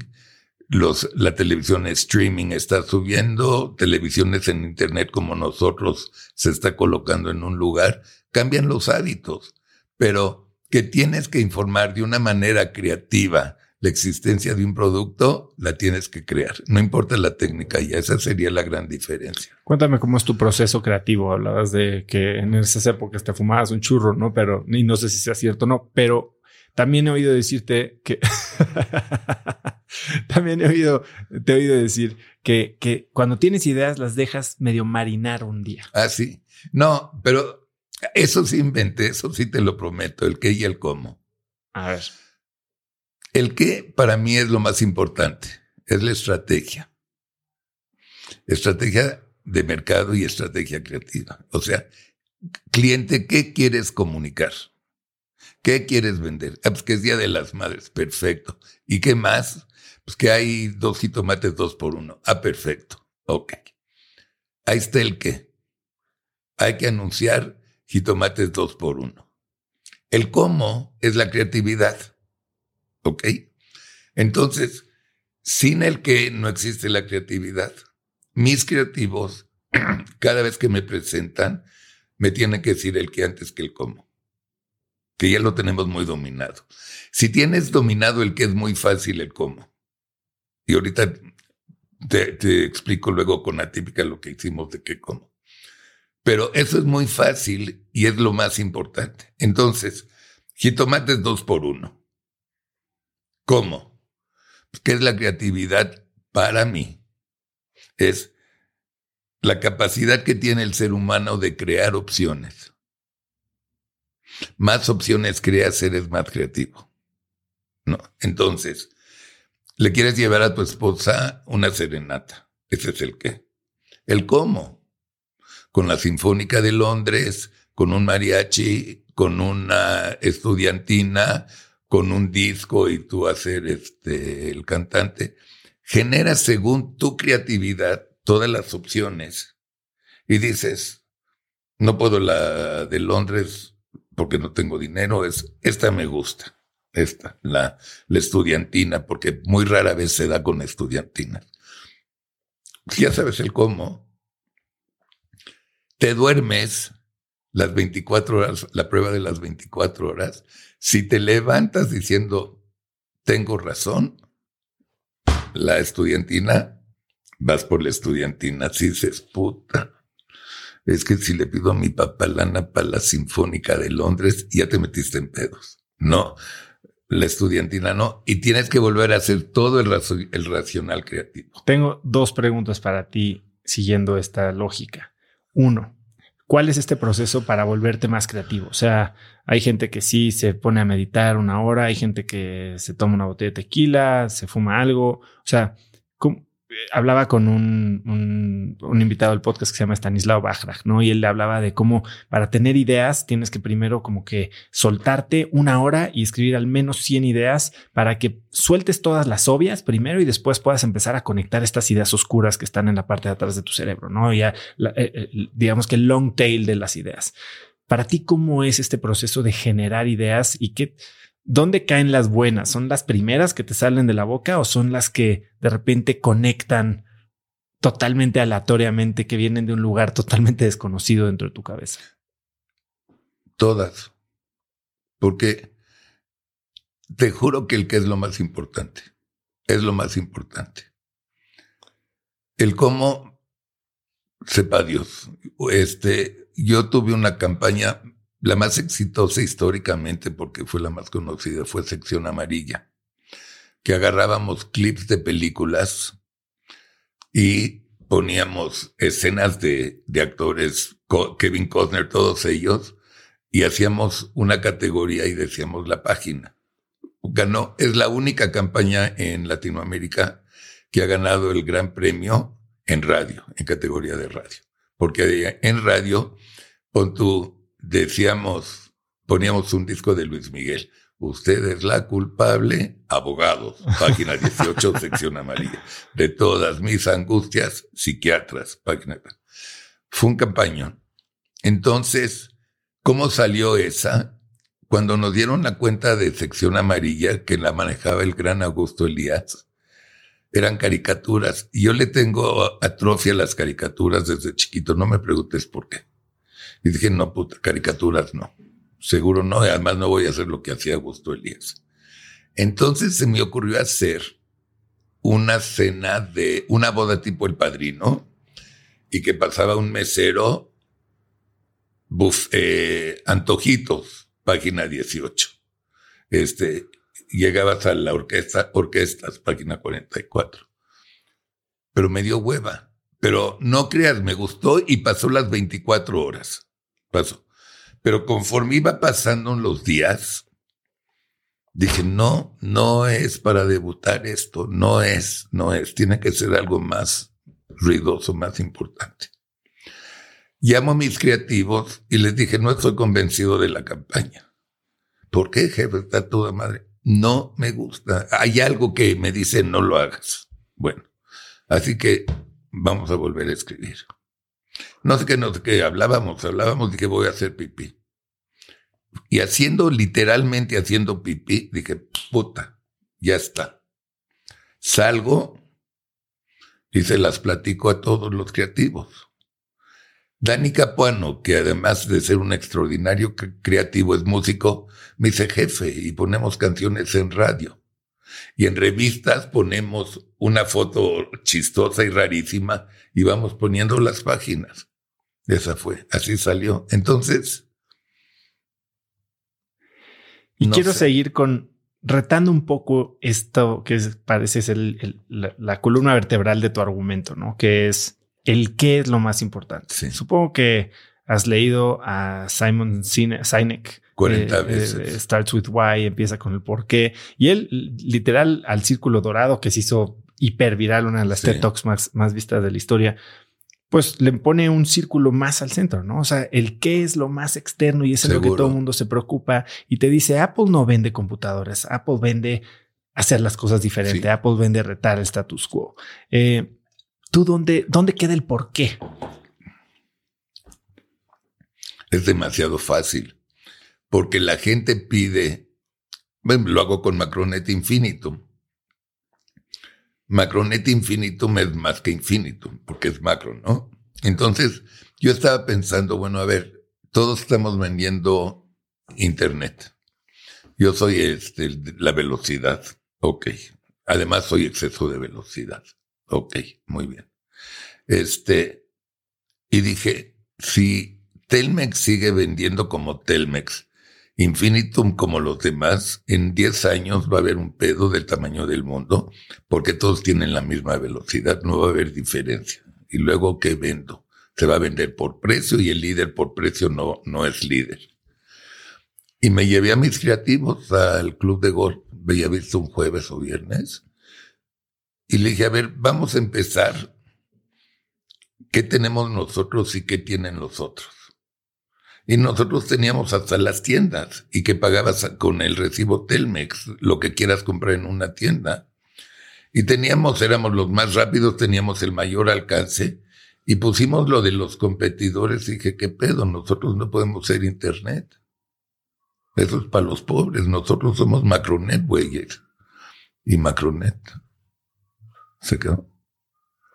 Los, la televisión streaming está subiendo. Televisiones en internet como nosotros se está colocando en un lugar. Cambian los hábitos. Pero que tienes que informar de una manera creativa, la existencia de un producto la tienes que crear. No importa la técnica y esa sería la gran diferencia. Cuéntame cómo es tu proceso creativo. Hablabas de que en esas épocas te fumabas un churro, ¿no? Pero, y no sé si sea cierto o no, pero también he oído decirte que, [laughs] también he oído, te he oído decir que, que cuando tienes ideas las dejas medio marinar un día. Ah, sí. No, pero eso sí inventé, eso sí te lo prometo, el qué y el cómo. A ver. El qué para mí es lo más importante, es la estrategia. Estrategia de mercado y estrategia creativa. O sea, cliente, ¿qué quieres comunicar? ¿Qué quieres vender? Ah, pues que es Día de las Madres, perfecto. ¿Y qué más? Pues que hay dos jitomates dos por uno. Ah, perfecto. Ok. Ahí está el qué. Hay que anunciar jitomates dos por uno. El cómo es la creatividad. ¿Ok? Entonces, sin el que no existe la creatividad. Mis creativos, [clears throat] cada vez que me presentan, me tienen que decir el que antes que el cómo. Que ya lo tenemos muy dominado. Si tienes dominado el que es muy fácil el cómo. Y ahorita te, explico luego con la típica lo que hicimos de qué cómo. Pero eso es muy fácil y es lo más importante. Entonces, jitomates dos por uno. ¿Cómo? ¿Qué es la creatividad para mí? Es la capacidad que tiene el ser humano de crear opciones. Más opciones creas, eres más creativo. ¿No? Entonces, le quieres llevar a tu esposa una serenata. Ese es el qué. El cómo. Con la Sinfónica de Londres, con un mariachi, con una estudiantina, con un disco y tú hacer este, el cantante, generas según tu creatividad todas las opciones y dices, no puedo la de Londres porque no tengo dinero, es, esta me gusta, esta, la, la estudiantina, porque muy rara vez se da con estudiantinas. Ya sabes el cómo. Te duermes las 24 horas, la prueba de las 24 horas, si te levantas diciendo, tengo razón, la estudiantina, vas por la estudiantina, si dices, puta, es que si le pido a mi papá lana para la Sinfónica de Londres, ya te metiste en pedos. No, la estudiantina no, y tienes que volver a hacer todo el, el racional creativo. Tengo dos preguntas para ti siguiendo esta lógica. Uno, ¿Cuál es este proceso para volverte más creativo? O sea, hay gente que sí se pone a meditar una hora, hay gente que se toma una botella de tequila, se fuma algo. O sea, hablaba con un, un, invitado del podcast que se llama Stanislao Bachrach, ¿no? Y él le hablaba de cómo para tener ideas tienes que primero como que soltarte una hora y escribir al menos 100 ideas para que sueltes todas las obvias primero y después puedas empezar a conectar estas ideas oscuras que están en la parte de atrás de tu cerebro, ¿no? Ya, eh, eh, digamos que el long tail de las ideas. Para ti, ¿cómo es este proceso de generar ideas y qué ¿Dónde caen las buenas? ¿Son las primeras que te salen de la boca o son las que de repente conectan totalmente aleatoriamente que vienen de un lugar totalmente desconocido dentro de tu cabeza? Todas. Porque te juro que el que es lo más importante. Es lo más importante. El cómo sepa Dios. Este, yo tuve una campaña, la más exitosa históricamente, porque fue la más conocida, fue Sección Amarilla, que agarrábamos clips de películas y poníamos escenas de, de actores, Kevin Costner, todos ellos, y hacíamos una categoría y decíamos la página. Ganó, es la única campaña en Latinoamérica que ha ganado el gran premio en radio, en categoría de radio. Porque en radio, con tú, decíamos, poníamos un disco de Luis Miguel. Usted es la culpable, abogados, página [laughs] 18, sección amarilla. De todas mis angustias, psiquiatras, página. Fue un campañón. Entonces, ¿cómo salió esa? Cuando nos dieron la cuenta de sección amarilla, que la manejaba el gran Augusto Elías, eran caricaturas. Y yo le tengo atrofia a las caricaturas desde chiquito, no me preguntes por qué. Y dije, no, puta, caricaturas no. Seguro no, además no voy a hacer lo que hacía Augusto Elías. Entonces se me ocurrió hacer una cena de una boda tipo El Padrino y que pasaba un mesero, eh, antojitos, página 18. Este, llegabas a la orquesta, orquestas, página 44. Pero me dio hueva. Pero no creas, me gustó y pasó las 24 horas. Pasó. Pero conforme iba pasando los días, dije, no, no es para debutar esto, no es, no es, tiene que ser algo más ruidoso, más importante. Llamo a mis creativos y les dije, no estoy convencido de la campaña. ¿Por qué, jefe? Está toda madre no me gusta. Hay algo que me dice no lo hagas. Bueno, así que vamos a volver a escribir. No sé qué, no sé hablábamos, hablábamos que voy a hacer pipí. Y haciendo, literalmente haciendo pipí, dije, puta, ya está. Salgo y se las platico a todos los creativos. Dani Capuano, que además de ser un extraordinario creativo es músico, me dice jefe y ponemos canciones en radio. Y en revistas ponemos una foto chistosa y rarísima y vamos poniendo las páginas. Esa fue, así salió. Entonces. Y quiero seguir con retando un poco esto que parece ser la columna vertebral de tu argumento, ¿no? Que es el qué es lo más importante. Supongo que has leído a Simon Sinek. 40 eh, veces. Eh, starts with why, empieza con el por qué. Y él, literal, al círculo dorado que se hizo hiper viral, una de las TED Talks más, más vistas de la historia, pues le pone un círculo más al centro, ¿no? O sea, el qué es lo más externo y es lo que todo el mundo se preocupa y te dice, Apple no vende computadoras, Apple vende hacer las cosas diferente, Apple vende retar el status quo. Eh, ¿Tú dónde, dónde queda el por qué? Es demasiado fácil, porque la gente pide, bueno, lo hago con Macronet Infinitum. Macronet Infinitum es más que infinito, porque es macro, ¿no? Entonces, yo estaba pensando, bueno, a ver, todos estamos vendiendo Internet. Yo soy este, la velocidad, ok. Además, soy exceso de velocidad. Ok, muy bien. Este, y dije, si Telmex sigue vendiendo como Telmex, Infinitum como los demás, en 10 años va a haber un pedo del tamaño del mundo, porque todos tienen la misma velocidad, no va a haber diferencia. Y luego, ¿qué vendo? Se va a vender por precio y el líder por precio no, no es líder. Y me llevé a mis creativos al club de golf, había visto un jueves o viernes, y le dije, a ver, vamos a empezar. ¿Qué tenemos nosotros y qué tienen los otros? Y nosotros teníamos hasta las tiendas y que pagabas con el recibo Telmex lo que quieras comprar en una tienda. Y teníamos, éramos los más rápidos, teníamos el mayor alcance y pusimos lo de los competidores y dije, ¿qué pedo? Nosotros no podemos ser Internet. Eso es para los pobres. Nosotros somos Macronet, güeyes. Y Macronet se quedó,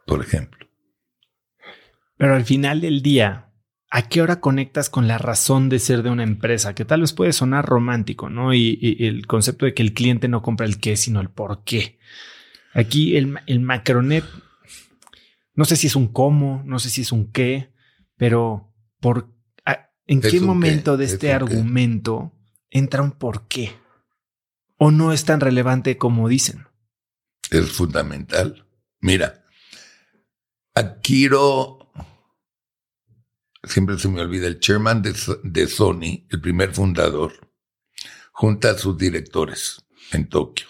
por ejemplo. Pero al final del día, ¿a qué hora conectas con la razón de ser de una empresa? Que tal vez puede sonar romántico, ¿no? Y, el concepto de que el cliente no compra el qué, sino el por qué. Aquí el, el macronet, no sé si es un cómo, no sé si es un qué, pero por, ¿en qué momento de este argumento entra un por qué? ¿O no es tan relevante como dicen? Es fundamental. Mira, Akiro, siempre se me olvida, el chairman de, Sony, el primer fundador, junta a sus directores en Tokio.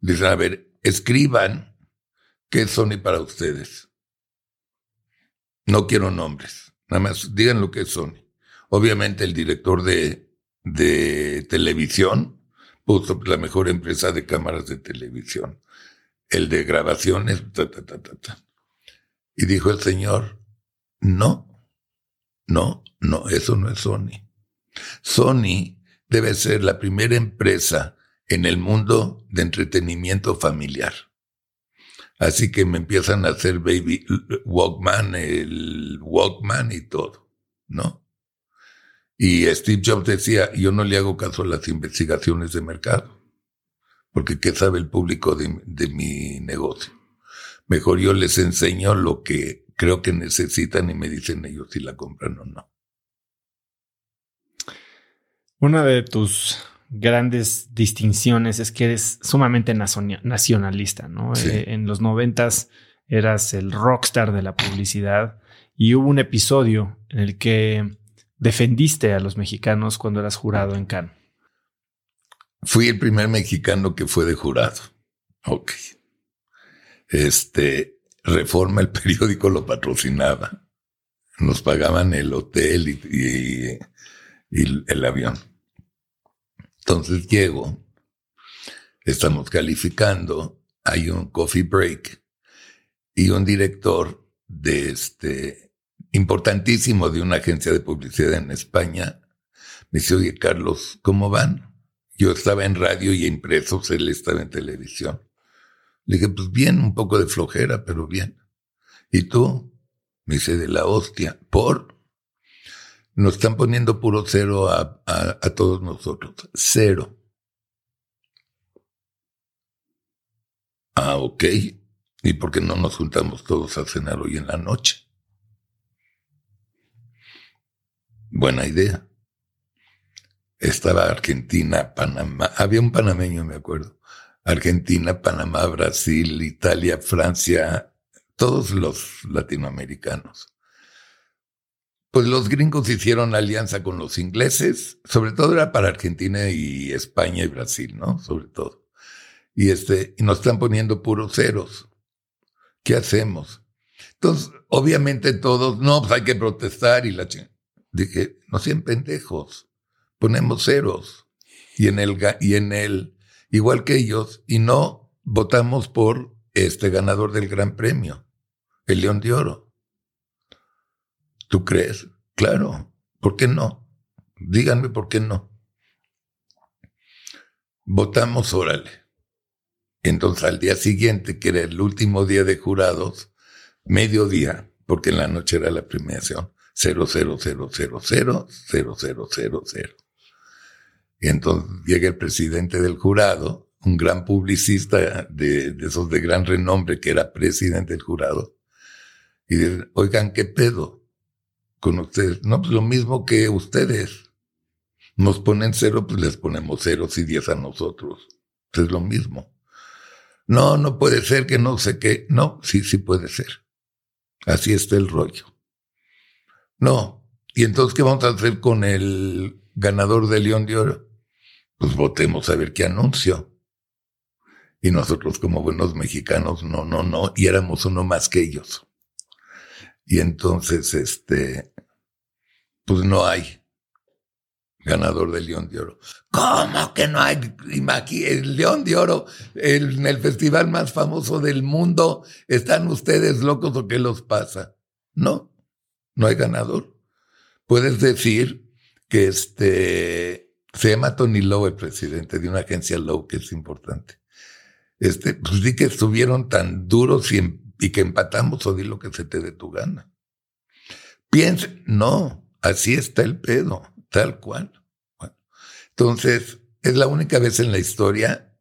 Dicen, a ver, escriban qué es Sony para ustedes. No quiero nombres, nada más digan lo que es Sony. Obviamente el director de, de televisión puso la mejor empresa de cámaras de televisión. El de grabaciones, ta, ta, ta, ta. Y dijo el Señor, no, no, no, eso no es Sony. Sony debe ser la primera empresa en el mundo de entretenimiento familiar. Así que me empiezan a hacer Baby Walkman, el Walkman y todo, ¿no? Y Steve Jobs decía, yo no le hago caso a las investigaciones de mercado, porque ¿qué sabe el público de, de mi negocio? Mejor yo les enseño lo que creo que necesitan y me dicen ellos si la compran o no. Una de tus grandes distinciones es que eres sumamente nacionalista, ¿no? Eh, en los noventas eras el rockstar de la publicidad y hubo un episodio en el que defendiste a los mexicanos cuando eras jurado en Cannes. Fui el primer mexicano que fue de jurado. Ok. Este, Reforma, el periódico lo patrocinaba. Nos pagaban el hotel y, el avión. Entonces llego, estamos calificando, hay un coffee break y un director de este importantísimo de una agencia de publicidad en España me dice, oye Carlos, ¿cómo van? Yo estaba en radio y impresos, él estaba en televisión. Le dije, pues bien, un poco de flojera, pero bien. ¿Y tú? Me dice, de la hostia. ¿Por? Nos están poniendo puro cero a, a, todos nosotros. Cero. Ah, ok. ¿Y por qué no nos juntamos todos a cenar hoy en la noche? Buena idea. Estaba Argentina, Panamá. Había un panameño, me acuerdo. Argentina, Panamá, Brasil, Italia, Francia, todos los latinoamericanos. Pues los gringos hicieron alianza con los ingleses, sobre todo era para Argentina y España y Brasil, ¿no? Sobre todo. Y este, y nos están poniendo puros ceros. ¿Qué hacemos? Entonces, obviamente todos, no, pues hay que protestar y la Dije, no sean pendejos, ponemos ceros. Y en el, y en el igual que ellos, y no votamos por este ganador del Gran Premio, el León de Oro. ¿Tú crees? Claro. ¿Por qué no? Díganme por qué no. Votamos, órale. Entonces al día siguiente, que era el último día de jurados, mediodía, porque en la noche era la premiación, 000000000. Y entonces llega el presidente del jurado, un gran publicista de, esos de gran renombre que era presidente del jurado, y dice, oigan, ¿qué pedo con ustedes? No, pues lo mismo que ustedes. Nos ponen cero, pues les ponemos ceros y diez a nosotros. Es lo mismo. No, no puede ser que no sé qué. No, sí, sí puede ser. Así está el rollo. No. ¿Y entonces qué vamos a hacer con el ganador del León de Oro? Pues votemos a ver qué anuncio. Y nosotros como buenos mexicanos, no, no, no, y éramos uno más que ellos. Y entonces, este, pues no hay ganador del León de Oro. ¿Cómo que no hay? El León de Oro, en el festival más famoso del mundo, ¿están ustedes locos o qué los pasa? No, no hay ganador. Puedes decir que este, se llama Tony Lowe, el presidente de una agencia Lowe que es importante. Este, pues di que estuvieron tan duros y, que empatamos o di lo que se te dé tu gana. Piense, no, así está el pedo, tal cual. entonces, es la única vez en la historia,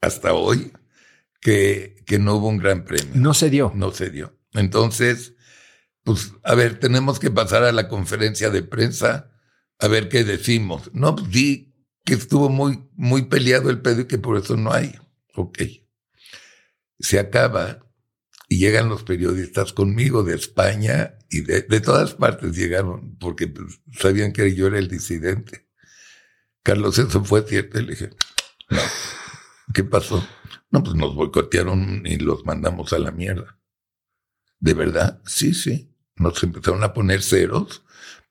hasta hoy, que, que no hubo un gran premio. No se dio. No se dio. Entonces, pues, a ver, tenemos que pasar a la conferencia de prensa a ver qué decimos. No, pues di que estuvo muy, muy peleado el pedo y que por eso no hay. Ok. Se acaba y llegan los periodistas conmigo de España y de, todas partes llegaron porque pues, sabían que yo era el disidente. Carlos, eso fue cierto. Y le dije, no, ¿qué pasó? No, pues nos boicotearon y los mandamos a la mierda. ¿De verdad? Sí, sí. Nos empezaron a poner ceros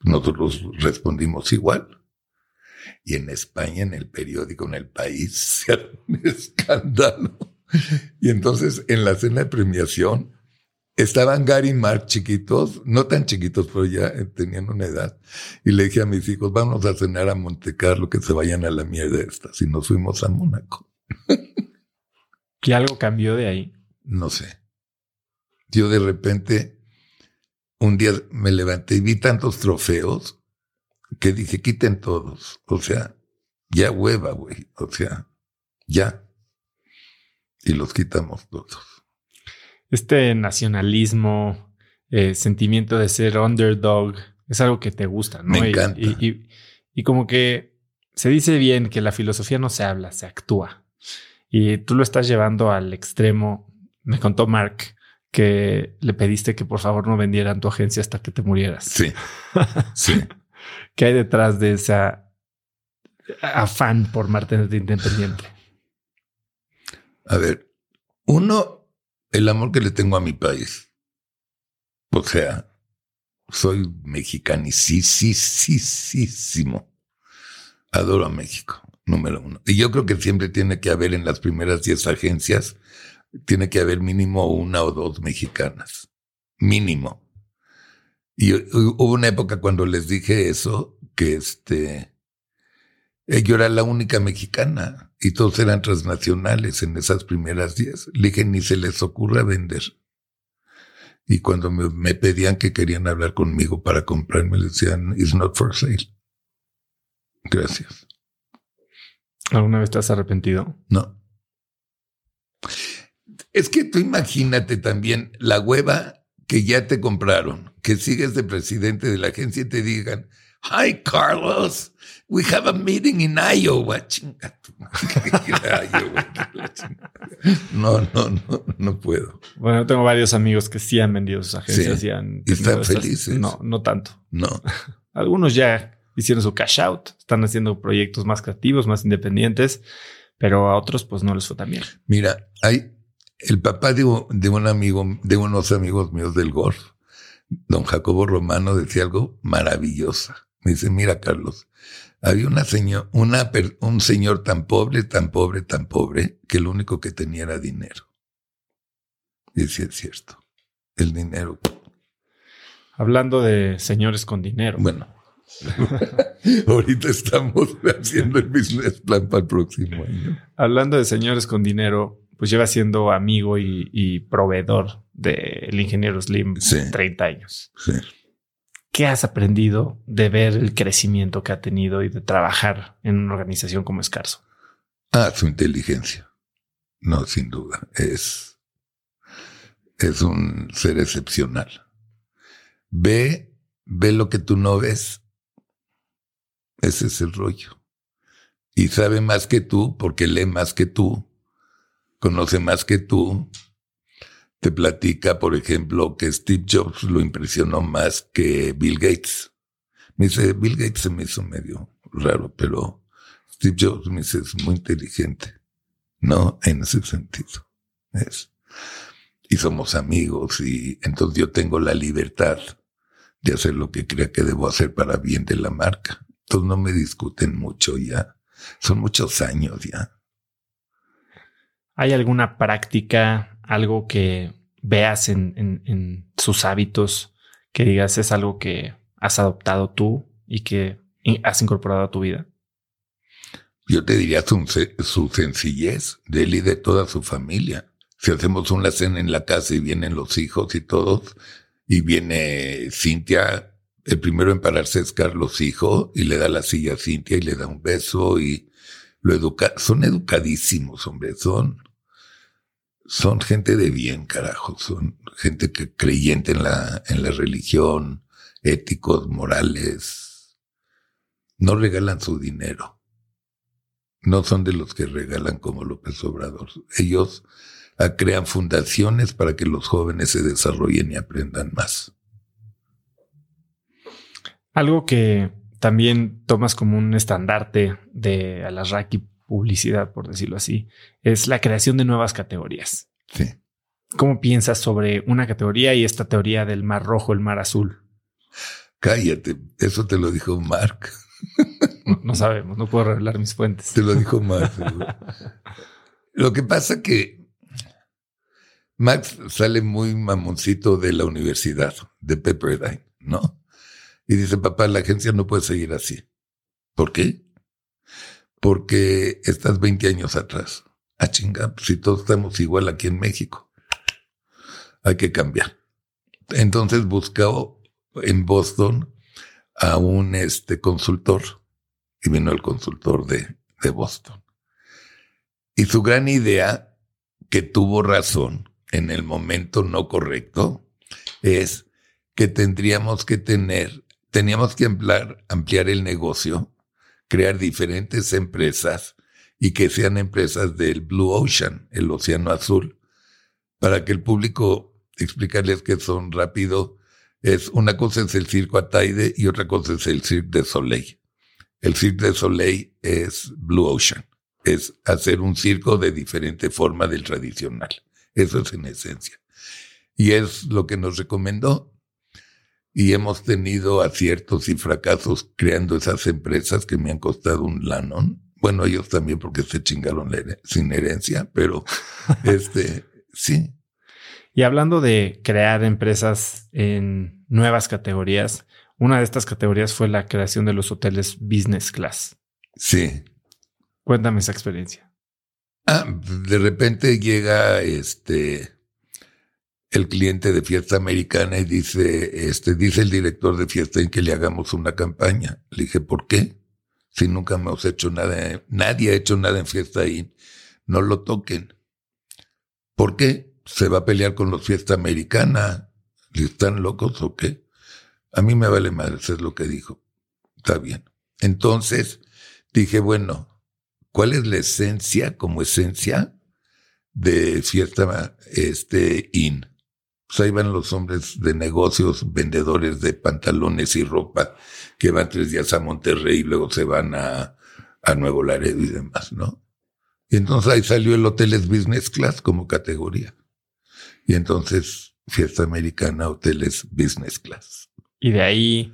nosotros respondimos igual. Y en España, en el periódico, en el país, [laughs] se hace un escándalo. Y entonces, en la cena de premiación, estaban Gary y Mark chiquitos, no tan chiquitos, pero ya tenían una edad. Y le dije a mis hijos, vamos a cenar a Monte Carlo, que se vayan a la mierda esta. Y nos fuimos a Mónaco. ¿Y algo cambió de ahí? No sé. Yo de repente un día me levanté y vi tantos trofeos que dije, quiten todos. O sea, ya hueva, güey. O sea, ya. Y los quitamos todos. Este nacionalismo, eh, sentimiento de ser underdog, es algo que te gusta, ¿no? Me encanta. Y, y, como que se dice bien que la filosofía no se habla, se actúa. Y tú lo estás llevando al extremo. Me contó Mark que le pediste que por favor no vendieran tu agencia hasta que te murieras. Sí. Sí. [laughs] ¿Qué hay detrás de esa afán por mantenerte independiente? A ver, uno, el amor que le tengo a mi país. O sea, soy mexicanicísimo. Adoro a México, número uno. Y yo creo que siempre tiene que haber en las primeras diez agencias tiene que haber mínimo una o dos mexicanas. Mínimo. Y hubo una época cuando les dije eso, que este, yo era la única mexicana y todos eran transnacionales en esas primeras días. Le dije, ni se les ocurra vender. Y cuando me, me, pedían que querían hablar conmigo para comprarme, le decían, it's not for sale. Gracias. ¿Alguna vez te has arrepentido? No. Es que tú imagínate también la hueva que ya te compraron, que sigues de presidente de la agencia y te digan, Hi Carlos, we have a meeting in Iowa. [laughs] no, no, no, no puedo. Bueno, tengo varios amigos que sí han vendido sus agencias y han... están felices. No, no tanto. No. [laughs] Algunos ya hicieron su cash out, están haciendo proyectos más creativos, más independientes, pero a otros pues no les fue tan bien. Mira, hay el papá de, un amigo, de unos amigos míos del golf, don Jacobo Romano, decía algo maravilloso. Me dice, mira, Carlos, había una señor, una, un señor tan pobre, tan pobre, tan pobre, que lo único que tenía era dinero. Y decía, es cierto, el dinero. Hablando de señores con dinero. Bueno, [laughs] ahorita estamos haciendo el business plan para el próximo año. Hablando de señores con dinero, pues lleva siendo amigo y, proveedor del ingeniero Slim 30 años. ¿Qué has aprendido de ver el crecimiento que ha tenido y de trabajar en una organización como Escarso? Ah, su inteligencia. No, sin duda. Es, es un ser excepcional. Ve, ve lo que tú no ves. Ese es el rollo. Y sabe más que tú porque lee más que tú conoce más que tú, te platica, por ejemplo, que Steve Jobs lo impresionó más que Bill Gates. Me dice, Bill Gates se me hizo medio raro, pero Steve Jobs me dice, es muy inteligente. No, en ese sentido. Es. Y somos amigos y entonces yo tengo la libertad de hacer lo que crea que debo hacer para bien de la marca. Entonces no me discuten mucho ya. Son muchos años ya. ¿Hay alguna práctica, algo que veas en, sus hábitos que digas es algo que has adoptado tú y que has incorporado a tu vida? Yo te diría su, sencillez de él y de toda su familia. Si hacemos una cena en la casa y vienen los hijos y todos, y viene Cintia, el primero en pararse es Carlos Hijo, y le da la silla a Cintia y le da un beso y lo educa, son educadísimos, hombre, son, son gente de bien, carajo, son gente que creyente en la, en la religión, éticos, morales, no regalan su dinero. No son de los que regalan como López Obrador. Ellos ah, crean fundaciones para que los jóvenes se desarrollen y aprendan más. Algo que también tomas como un estandarte de Alarraqui publicidad, por decirlo así, es la creación de nuevas categorías. Sí. ¿Cómo piensas sobre una categoría y esta teoría del mar rojo, el mar azul? Cállate, eso te lo dijo Mark. No, sabemos, no puedo revelar mis fuentes. Te lo dijo Mark. lo que pasa que Max sale muy mamoncito de la universidad, de Pepperdine, ¿no? Y dice, papá, la agencia no puede seguir así. ¿Por qué? Porque estás 20 años atrás. A ah, chingar, si todos estamos igual aquí en México. Hay que cambiar. Entonces buscó en Boston a un este, consultor y vino el consultor de, de Boston. Y su gran idea, que tuvo razón en el momento no correcto, es que tendríamos que tener, teníamos que ampliar el negocio, crear diferentes empresas y que sean empresas del Blue Ocean, el océano azul, para que el público explicarles que son rápido es una cosa es el circo Ataide y otra cosa es el Cirque de Soleil. El Cirque de Soleil es Blue Ocean, es hacer un circo de diferente forma del tradicional. Eso es en esencia. Y es lo que nos recomendó. Y hemos tenido aciertos y fracasos creando esas empresas que me han costado un lanón. Bueno, ellos también porque se chingaron sin herencia, pero [laughs] este, sí, y hablando de crear empresas en nuevas categorías, una de estas categorías fue la creación de los hoteles business class. Sí. Cuéntame esa experiencia. Ah, de repente llega este el cliente de fiesta americana y dice, este, dice el director de fiesta en que le hagamos una campaña. Le dije, ¿por qué? Si nunca hemos hecho nada, nadie ha hecho nada en fiesta ahí, no lo toquen. ¿Por qué? se va a pelear con los fiesta americana. ¿Están locos o qué? A mí me vale madre, eso es lo que dijo. Está bien. Entonces dije, bueno, ¿cuál es la esencia como esencia de fiesta este in? Pues ahí van los hombres de negocios, vendedores de pantalones y ropa, que van tres días a Monterrey y luego se van a, a Nuevo Laredo y demás, ¿no? Y entonces ahí salió el Hotel Business Class como categoría. Y entonces, fiesta americana, hoteles business class. Y de ahí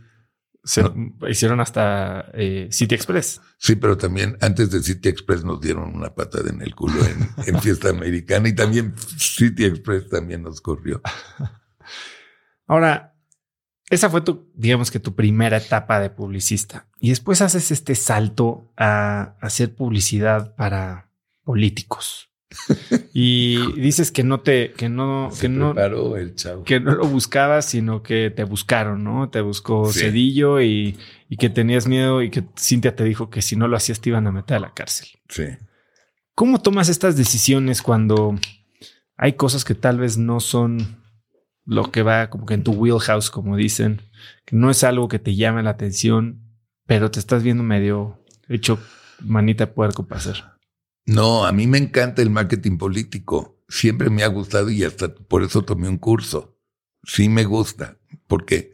se hicieron hasta eh, City Express. Sí, pero también antes de City Express nos dieron una patada en el culo en, [laughs] fiesta americana y también City Express también nos corrió. [laughs] Ahora, esa fue tu, digamos que tu primera etapa de publicista. Y después haces este salto a hacer publicidad para políticos [laughs] y dices que no te, que no, que no, el que no lo buscabas, sino que te buscaron, ¿no? Te buscó Cedillo y, y, que tenías miedo y que Cintia te dijo que si no lo hacías te iban a meter a la cárcel. Sí. ¿Cómo tomas estas decisiones cuando hay cosas que tal vez no son lo que va como que en tu wheelhouse, como dicen, que no es algo que te llame la atención, pero te estás viendo medio hecho manita de puerco para hacer? No, a mí me encanta el marketing político. Siempre me ha gustado y hasta por eso tomé un curso. Sí me gusta, porque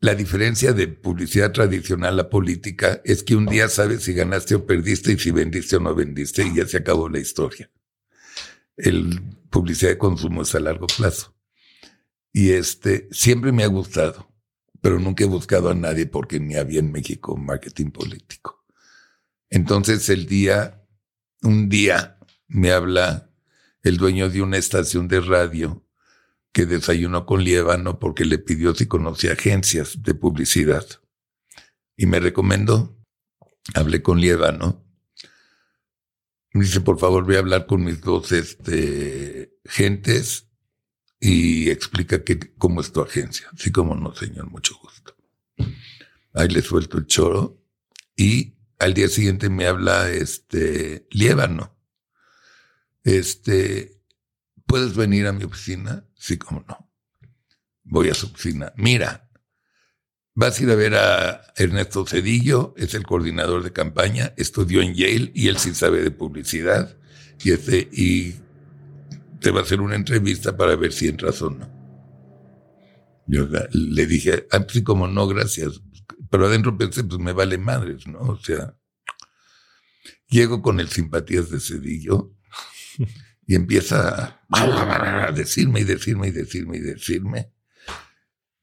la diferencia de publicidad tradicional a política es que un día sabes si ganaste o perdiste y si vendiste o no vendiste y ya se acabó la historia. El publicidad de consumo es a largo plazo. Y este siempre me ha gustado, pero nunca he buscado a nadie porque ni había en México marketing político. Entonces el día un día me habla el dueño de una estación de radio que desayunó con Lievano porque le pidió si conocía agencias de publicidad. Y me recomendó. Hablé con Lievano. Me dice, por favor, voy a hablar con mis dos este, gentes y explica que, cómo es tu agencia. Así como no, señor, mucho gusto. Ahí le suelto el choro y al día siguiente me habla este Liébano. Este, ¿puedes venir a mi oficina? Sí, como no. Voy a su oficina. Mira, vas a ir a ver a Ernesto Cedillo, es el coordinador de campaña, estudió en Yale y él sí sabe de publicidad. Y este, y te va a hacer una entrevista para ver si entras o no. Yo le dije, ah, sí, como no, gracias. Pero adentro pensé, pues me vale madres, ¿no? O sea, llego con el simpatías de Cedillo y empieza a decirme y decirme y decirme y decirme.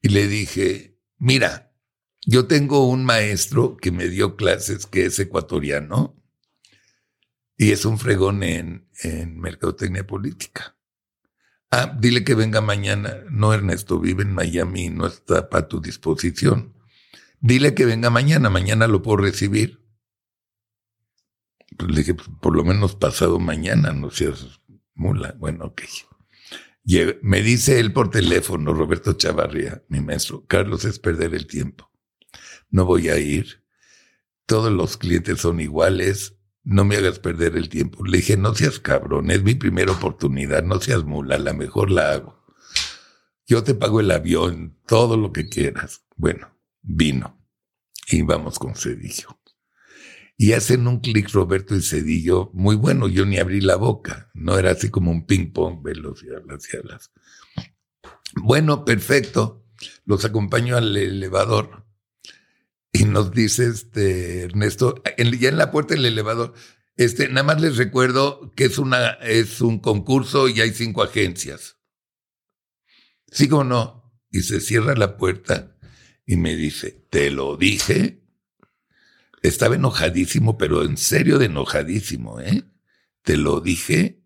Y le dije, mira, yo tengo un maestro que me dio clases que es ecuatoriano y es un fregón en, en mercadotecnia política. Ah, dile que venga mañana. No, Ernesto, vive en Miami y no está para tu disposición. Dile que venga mañana, mañana lo puedo recibir. Pues le dije, pues, por lo menos pasado mañana, no seas mula. Bueno, ok. me dice él por teléfono, Roberto Chavarría, mi maestro, Carlos, es perder el tiempo. No voy a ir. Todos los clientes son iguales no me hagas perder el tiempo. Le dije, no seas cabrón, es mi primera oportunidad, no seas mula, la mejor la hago. Yo te pago el avión, todo lo que quieras. Bueno, vino y vamos con Cedillo. Y hacen un clic Roberto y Cedillo muy bueno, yo ni abrí la boca, no era así como un ping pong, velos y hablas. Bueno, perfecto, los acompaño al elevador y nos dice este Ernesto, ya en la puerta del elevador, este, nada más les recuerdo que es una, es un concurso y hay cinco agencias. ¿Sí o no? Y se cierra la puerta y me dice, te lo dije. Estaba enojadísimo, pero en serio de enojadísimo, ¿eh? Te lo dije.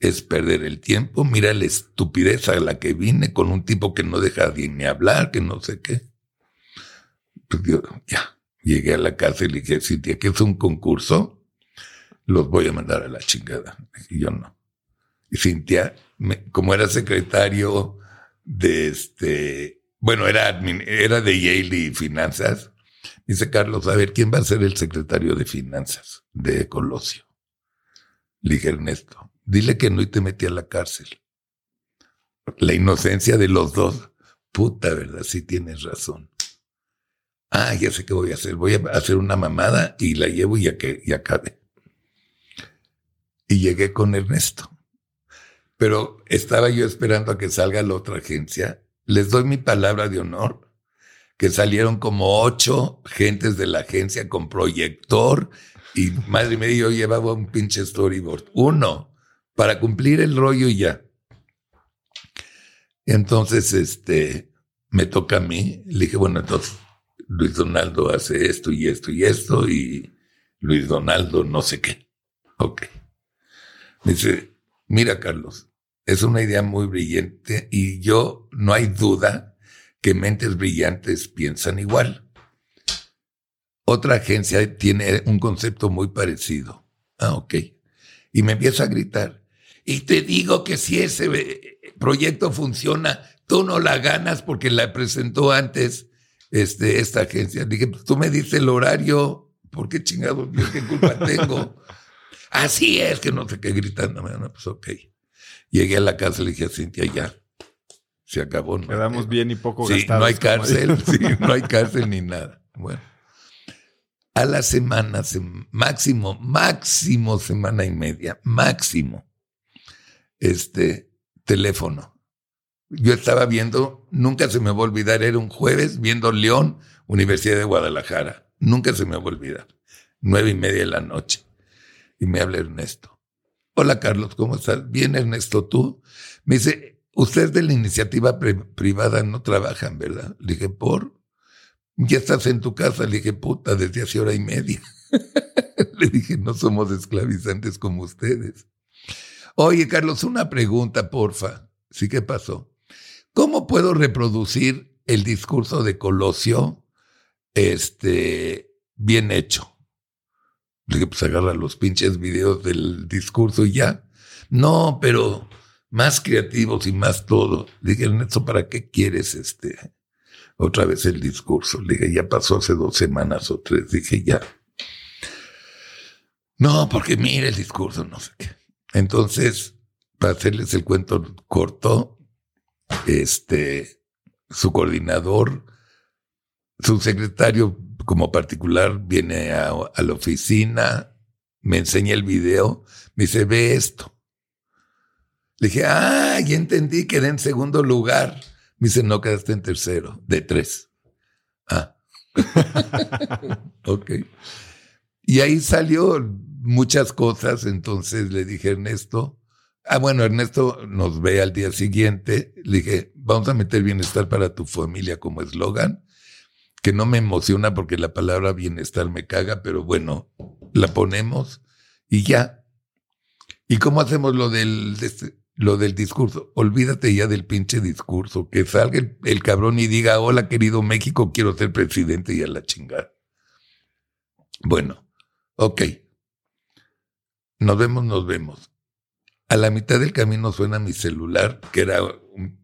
Es perder el tiempo. Mira la estupidez a la que vine con un tipo que no deja ni hablar, que no sé qué pues yo, ya, llegué a la casa y le dije, Cintia, que es un concurso, los voy a mandar a la chingada. Y yo no. Y Cintia, como era secretario de este, bueno, era, era de Yale y finanzas, dice Carlos, a ver, ¿quién va a ser el secretario de finanzas de Colosio? Le dije, Ernesto, dile que no y te metí a la cárcel. La inocencia de los dos. Puta, ¿verdad? Sí tienes razón. Ah, ya sé qué voy a hacer. Voy a hacer una mamada y la llevo y ya que y acabe. Y llegué con Ernesto. Pero estaba yo esperando a que salga la otra agencia. Les doy mi palabra de honor que salieron como ocho gentes de la agencia con proyector y madre mía, yo llevaba un pinche storyboard. Uno, para cumplir el rollo y ya. Entonces, este, me toca a mí. Le dije, bueno, entonces Luis Donaldo hace esto y esto y esto y Luis Donaldo no sé qué. Ok. dice, mira Carlos, es una idea muy brillante y yo no hay duda que mentes brillantes piensan igual. Otra agencia tiene un concepto muy parecido. Ah, ok. Y me empieza a gritar. Y te digo que si ese eh, proyecto funciona, tú no la ganas porque la presentó antes este, esta agencia. Dije, pues tú me dices el horario, ¿por qué chingados? ¿Qué culpa tengo? [laughs] Así es que no sé qué gritando. Bueno, pues ok. Llegué a la casa y le dije a Cintia, ya, se acabó. No Quedamos bien y poco sí, No hay cárcel, [laughs] sí, no hay cárcel ni nada. Bueno. A la semana, máximo, máximo semana y media, máximo, este teléfono. Yo estaba viendo, nunca se me va a olvidar, era un jueves viendo León, Universidad de Guadalajara. Nunca se me va a olvidar. Nueve y media de la noche. Y me habla Ernesto. Hola Carlos, ¿cómo estás? Bien Ernesto, ¿tú? Me dice, ustedes de la iniciativa privada no trabajan, ¿verdad? Le dije, ¿por? Ya estás en tu casa. Le dije, puta, desde hace hora y media. [laughs] Le dije, no somos esclavizantes como ustedes. Oye, Carlos, una pregunta, porfa. ¿Sí qué pasó? ¿Cómo puedo reproducir el discurso de Colosio este, bien hecho? Dije, pues agarra los pinches videos del discurso y ya. No, pero más creativos y más todo. Le dije, Ernesto, ¿para qué quieres este otra vez el discurso? Le dije, ya pasó hace dos semanas o tres. Dije, ya. No, porque mire el discurso, no sé qué. Entonces, para hacerles el cuento corto, este, su coordinador, su secretario como particular viene a, la oficina, me enseña el video, me dice, ve esto. Le dije, ah, ya entendí, quedé en segundo lugar. Me dice, no, quedaste en tercero, de tres. Ah. [laughs] ok. Y ahí salió muchas cosas, entonces le dije, Ernesto, ah, bueno, Ernesto nos ve al día siguiente, le dije, vamos a meter bienestar para tu familia como eslogan, que no me emociona porque la palabra bienestar me caga, pero bueno, la ponemos y ya. ¿Y cómo hacemos lo del, lo del discurso? Olvídate ya del pinche discurso, que salga el, cabrón y diga, hola querido México, quiero ser presidente y a la chingada. Bueno, ok. Nos vemos, nos vemos. A la mitad del camino suena mi celular, que era un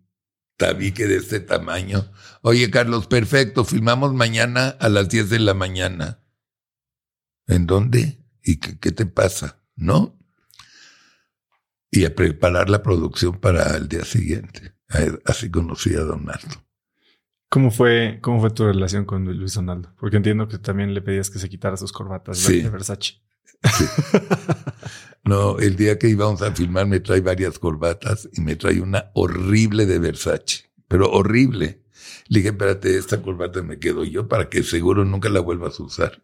tabique de este tamaño. Oye, Carlos, perfecto, filmamos mañana a las 10 de la mañana. ¿En dónde? ¿Y qué, te pasa? ¿No? Y a preparar la producción para el día siguiente. Así conocí a Donaldo. ¿Cómo fue, ¿Cómo fue tu relación con Luis Donaldo? Porque entiendo que también le pedías que se quitara sus corbatas de Versace. Sí. [laughs] No, el día que íbamos a filmar me trae varias corbatas y me trae una horrible de Versace, pero horrible. Le dije, espérate, esta corbata me quedo yo para que seguro nunca la vuelvas a usar.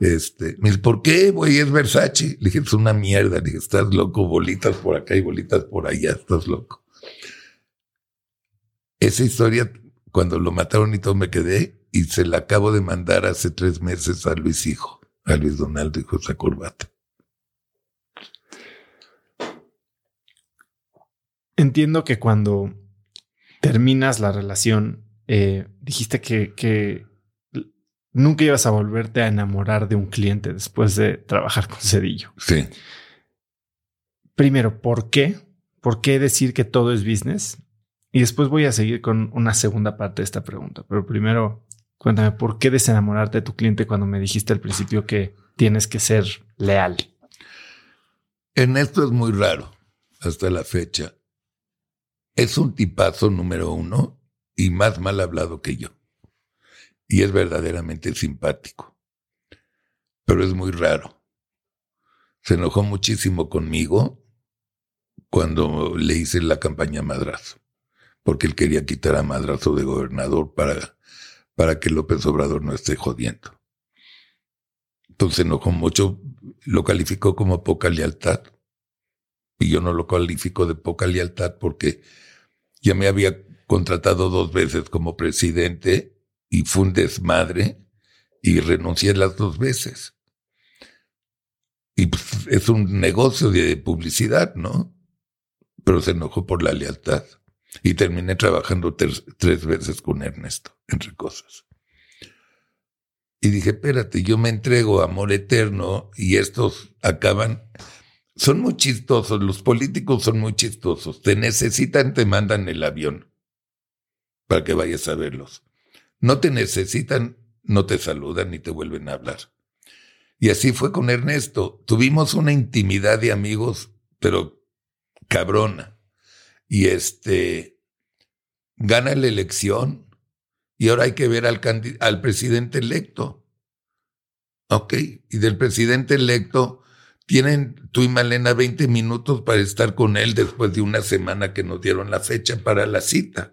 Este, me dice, ¿por qué, güey? Es Versace. Le dije, es una mierda. Le dije, estás loco, bolitas por acá y bolitas por allá, estás loco. Esa historia, cuando lo mataron y todo, me quedé y se la acabo de mandar hace tres meses a Luis Hijo, a Luis Donaldo, dijo esa corbata. Entiendo que cuando terminas la relación, eh, dijiste que, nunca ibas a volverte a enamorar de un cliente después de trabajar con Cedillo. Sí. Primero, ¿por qué? ¿Por qué decir que todo es business? Y después voy a seguir con una segunda parte de esta pregunta. Pero primero, cuéntame, ¿por qué desenamorarte de tu cliente cuando me dijiste al principio que tienes que ser leal? En esto es muy raro hasta la fecha. Es un tipazo número uno y más mal hablado que yo. Y es verdaderamente simpático. Pero es muy raro. Se enojó muchísimo conmigo cuando le hice la campaña Madrazo, porque él quería quitar a Madrazo de gobernador para, para que López Obrador no esté jodiendo. Entonces se enojó mucho, lo calificó como poca lealtad. Y yo no lo califico de poca lealtad porque ya me había contratado dos veces como presidente y fue un desmadre y renuncié las dos veces. Y pues, es un negocio de publicidad, ¿no? Pero se enojó por la lealtad. Y terminé trabajando tres veces con Ernesto, entre cosas. Y dije, espérate, yo me entrego amor eterno y estos acaban son muy chistosos, los políticos son muy chistosos. Te necesitan, te mandan el avión para que vayas a verlos. No te necesitan, no te saludan ni te vuelven a hablar. Y así fue con Ernesto. Tuvimos una intimidad de amigos, pero cabrona. Y este, gana la elección y ahora hay que ver al, al presidente electo. Ok, y del presidente electo tienen tú y Malena 20 minutos para estar con él después de una semana que nos dieron la fecha para la cita.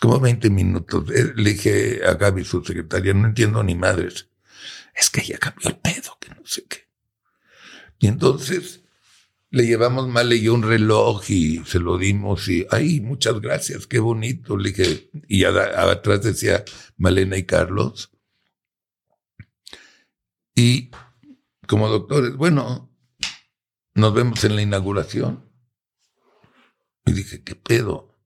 Como 20 minutos. Eh, le dije a Gaby, su secretaria, no entiendo ni madres. Es que ella cambió el pedo, que no sé qué. Y entonces le llevamos mal y un reloj y se lo dimos y, ay, muchas gracias, qué bonito. Le dije, y atrás decía Malena y Carlos. Y como doctores, bueno, nos vemos en la inauguración. Y dije, ¿qué pedo?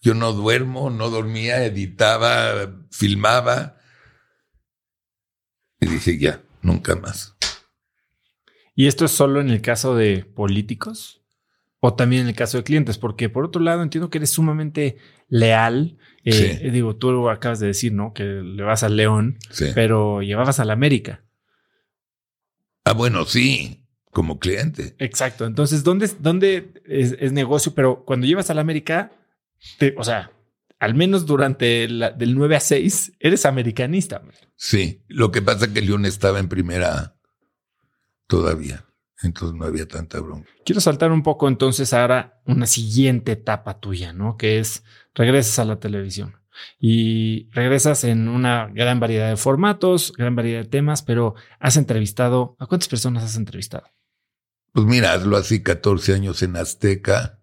Yo no duermo, no dormía, editaba, filmaba. Y dije, ya, nunca más. ¿Y esto es solo en el caso de políticos? o también en el caso de clientes, porque por otro lado entiendo que eres sumamente leal. Eh, Digo, tú acabas de decir, ¿no? Que le vas al León, pero llevabas al América. Ah, bueno, sí, como cliente. Exacto. Entonces, ¿dónde, dónde es, negocio? Pero cuando llevas al América, o sea, al menos durante la, del 9 a 6, eres americanista. Sí, lo que pasa es que León estaba en primera todavía. Entonces no había tanta bronca. Quiero saltar un poco entonces ahora una siguiente etapa tuya, ¿no? Que es regresas a la televisión y regresas en una gran variedad de formatos, gran variedad de temas, pero has entrevistado, ¿a cuántas personas has entrevistado? Pues mira, hazlo así 14 años en Azteca,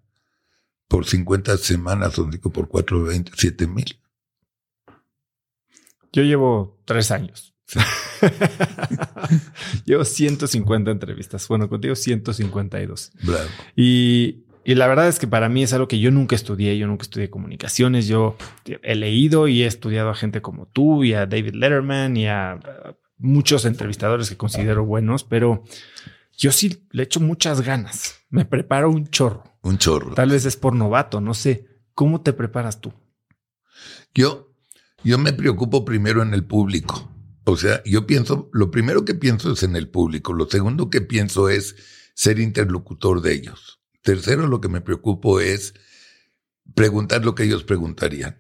por 50 semanas, o digo por 427 mil. Yo llevo tres años. [laughs] Llevo 150 entrevistas. Bueno, contigo 152. Bravo. Y, y la verdad es que para mí es algo que yo nunca estudié. Yo nunca estudié comunicaciones. Yo he leído y he estudiado a gente como tú y a David Letterman y a muchos entrevistadores que considero buenos, pero yo sí le echo muchas ganas. Me preparo un chorro. Un chorro. Tal vez es por novato, no sé. ¿Cómo te preparas tú? Yo, yo me preocupo primero en el público. O sea, yo pienso, lo primero que pienso es en el público, lo segundo que pienso es ser interlocutor de ellos. Tercero, lo que me preocupo es preguntar lo que ellos preguntarían.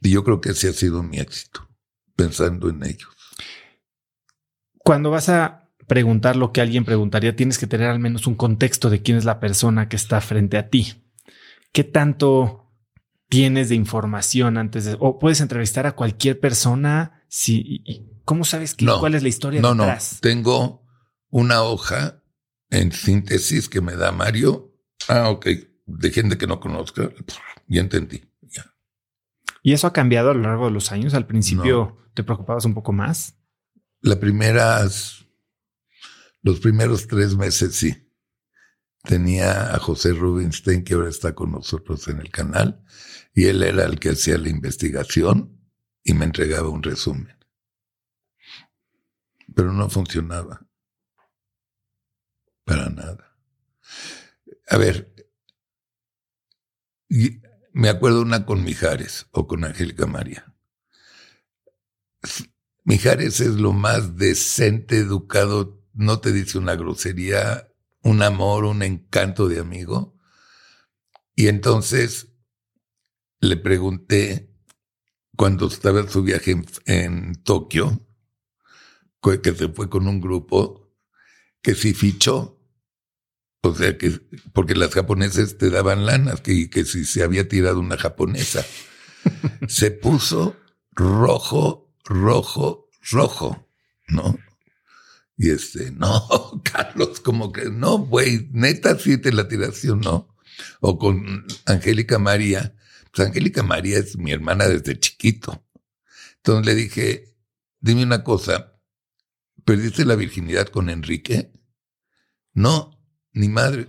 Y yo creo que ese ha sido mi éxito, pensando en ellos. Cuando vas a preguntar lo que alguien preguntaría, tienes que tener al menos un contexto de quién es la persona que está frente a ti. ¿Qué tanto tienes de información antes de, o puedes entrevistar a cualquier persona si, ¿Cómo sabes cuál es la historia no, detrás? No, tengo una hoja en síntesis que me da Mario. Ah, ok. De gente que no conozca. Ya entendí. Ya. ¿Y eso ha cambiado a lo largo de los años? Al principio te preocupabas un poco más. Las primeras, los primeros tres meses sí. Tenía a José Rubinstein, que ahora está con nosotros en el canal, y él era el que hacía la investigación y me entregaba un resumen pero no funcionaba. Para nada. A ver, me acuerdo una con Mijares o con Angélica María. Mijares es lo más decente, educado, no te dice una grosería, un amor, un encanto de amigo. Y entonces le pregunté, cuando estaba en su viaje en, en Tokio, que se fue con un grupo que sí fichó. O sea que, porque las japonesas te daban lanas, que, que si se había tirado una japonesa. [laughs] se puso rojo, rojo, rojo, ¿no? Y este, [laughs] no, Carlos, como que no, güey, neta sí te la tiración, no. O con Angélica María. Pues Angélica María es mi hermana desde chiquito. Entonces le dije, dime una cosa, ¿Perdiste la virginidad con Enrique? No, ni madre.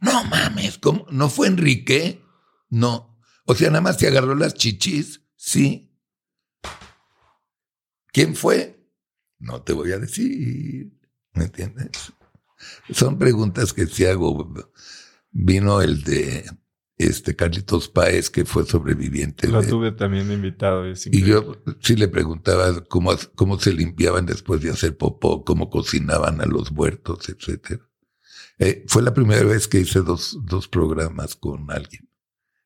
No mames, ¿cómo? ¿No fue Enrique? No. O sea, nada más te agarró las chichis, sí. ¿Quién fue? No te voy a decir. ¿Me entiendes? Son preguntas que si hago. Vino el de este Carlitos Páez, que fue sobreviviente. Lo tuve también invitado. y yo sí le preguntaba cómo, cómo se limpiaban después de hacer popó, cómo cocinaban a los muertos, etcétera. Eh, fue la primera vez que hice dos, dos programas con alguien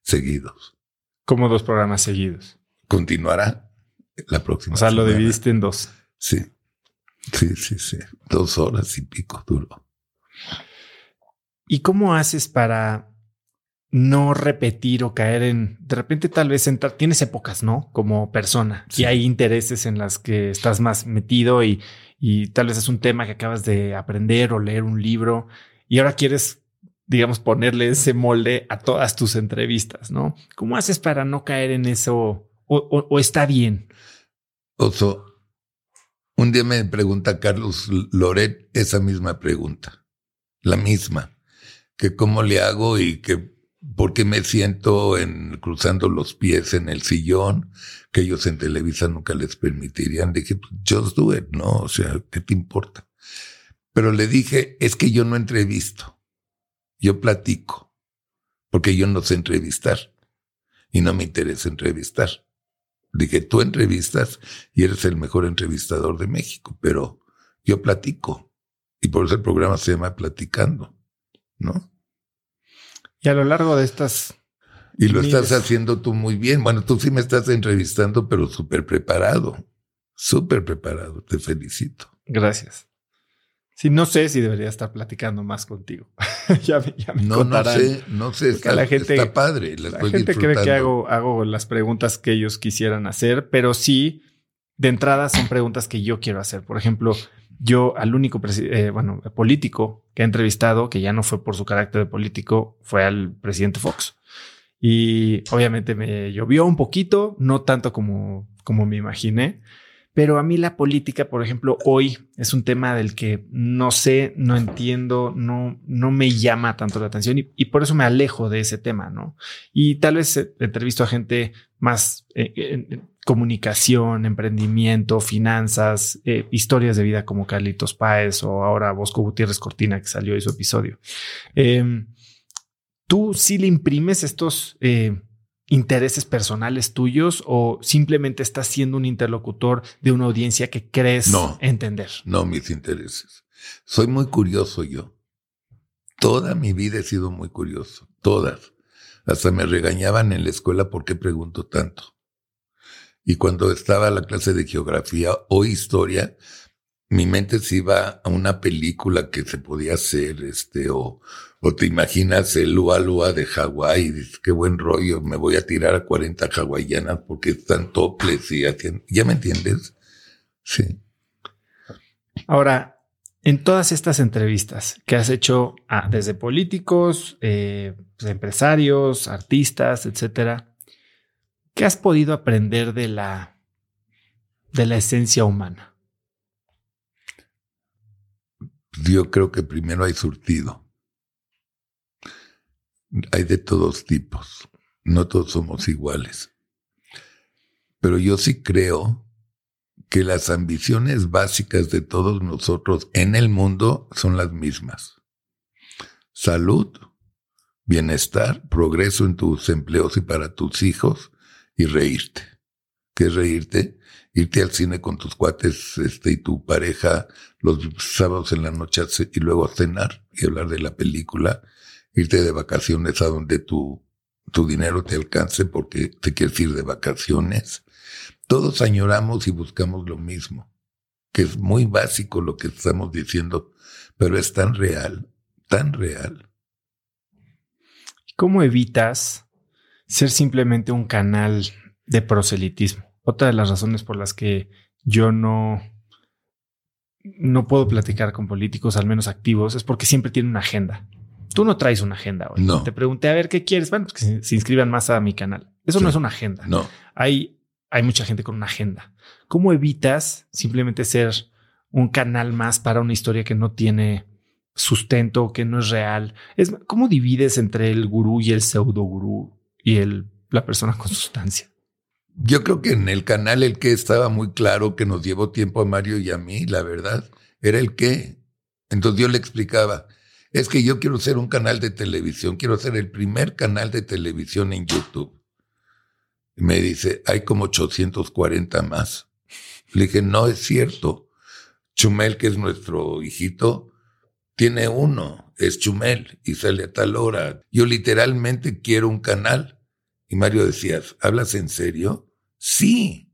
seguidos. ¿Cómo dos programas seguidos? Continuará la próxima. O sea, lo dividiste en dos. Sí. Sí, sí, sí. Dos horas y pico duro. ¿Y cómo haces para no repetir o caer en, de repente tal vez entrar, tienes épocas, ¿no? Como persona y hay intereses en las que estás más metido y, y tal vez es un tema que acabas de aprender o leer un libro y ahora quieres, digamos, ponerle ese molde a todas tus entrevistas, ¿no? ¿Cómo haces para no caer en eso o, o está bien? Oso, un día me pregunta Carlos Loret esa misma pregunta, la misma, que cómo le hago y que porque me siento en, cruzando los pies en el sillón, que ellos en Televisa nunca les permitirían. Dije, pues, just do it, ¿no? O sea, ¿qué te importa? Pero le dije, es que yo no entrevisto, yo platico. porque yo no sé entrevistar y no me interesa entrevistar. Dije, tú entrevistas y eres el mejor entrevistador de México, pero yo platico. Y por eso el programa se llama Platicando, ¿no? Y a lo largo de estas... Y lo estás haciendo tú muy bien. Bueno, tú sí me estás entrevistando, pero súper preparado. Súper preparado. Te felicito. Gracias. Sí, no sé si debería estar platicando más contigo. [laughs] ya me, ya no, no sé, no sé. Está, la gente, está padre. La, gente cree que hago, hago las preguntas que ellos quisieran hacer, pero sí, de entrada son preguntas que yo quiero hacer. Por ejemplo, yo al único eh, bueno, político que he entrevistado, que ya no fue por su carácter de político, fue al presidente Fox. Y obviamente me llovió un poquito, no tanto como, como me imaginé, pero a mí la política, por ejemplo, hoy es un tema del que no sé, no entiendo, no, no me llama tanto la atención y, por eso me alejo de ese tema, ¿no? Y tal vez he entrevisto a gente más eh, en comunicación, emprendimiento, finanzas, eh, historias de vida como Carlitos Páez o ahora Bosco Gutiérrez Cortina que salió de su episodio. Em, Tú sí le imprimes estos eh, intereses personales tuyos o simplemente estás siendo un interlocutor de una audiencia que crees entender? No, mis intereses. Soy muy curioso yo. Toda mi vida he sido muy curioso, todas. Hasta me regañaban en la escuela por qué pregunto tanto. Y cuando estaba la clase de geografía o historia, mi mente se iba a una película que se podía hacer, este, o, o te imaginas el Lua Lua de Hawái, dices, qué buen rollo, me voy a tirar a 40 hawaianas porque están toples y ¿ya me entiendes? Sí. Ahora, en todas estas entrevistas que has hecho ah, desde políticos, eh, pues, empresarios, artistas, etcétera, ¿qué has podido aprender de la, de la esencia humana? Yo creo que primero hay surtido hay de todos tipos, no todos somos iguales. Pero yo sí creo que las ambiciones básicas de todos nosotros en el mundo son las mismas. Salud, bienestar, progreso en tus empleos y para tus hijos y reírte. ¿Qué es reírte? Irte al cine con tus cuates este, y tu pareja los sábados en la noche y luego cenar y hablar de la película irte de vacaciones a donde tu, tu dinero te alcance porque te quieres ir de vacaciones. Todos añoramos y buscamos lo mismo, que es muy básico lo que estamos diciendo, pero es tan real, tan real. ¿Cómo evitas ser simplemente un canal de proselitismo? Otra de las razones por las que yo no, no puedo platicar con políticos, al menos activos, es porque siempre tienen una agenda. Tú no traes una agenda hoy. No. Te pregunté a ver qué quieres. Bueno, pues que se, inscriban más a mi canal. Eso no es una agenda. No. Hay, hay mucha gente con una agenda. ¿Cómo evitas simplemente ser un canal más para una historia que no tiene sustento, que no es real? Es, ¿Cómo divides entre el gurú y el pseudo gurú y el, la persona con sustancia? Yo creo que en el canal el que estaba muy claro que nos llevó tiempo a Mario y a mí, la verdad, era el que. Entonces yo le explicaba, es que yo quiero ser un canal de televisión, quiero ser el primer canal de televisión en YouTube. Me dice, hay como 840 más. Le dije, no es cierto. Chumel, que es nuestro hijito, tiene uno, es Chumel, y sale a tal hora. Yo literalmente quiero un canal. Y Mario decía, ¿hablas en serio? Sí,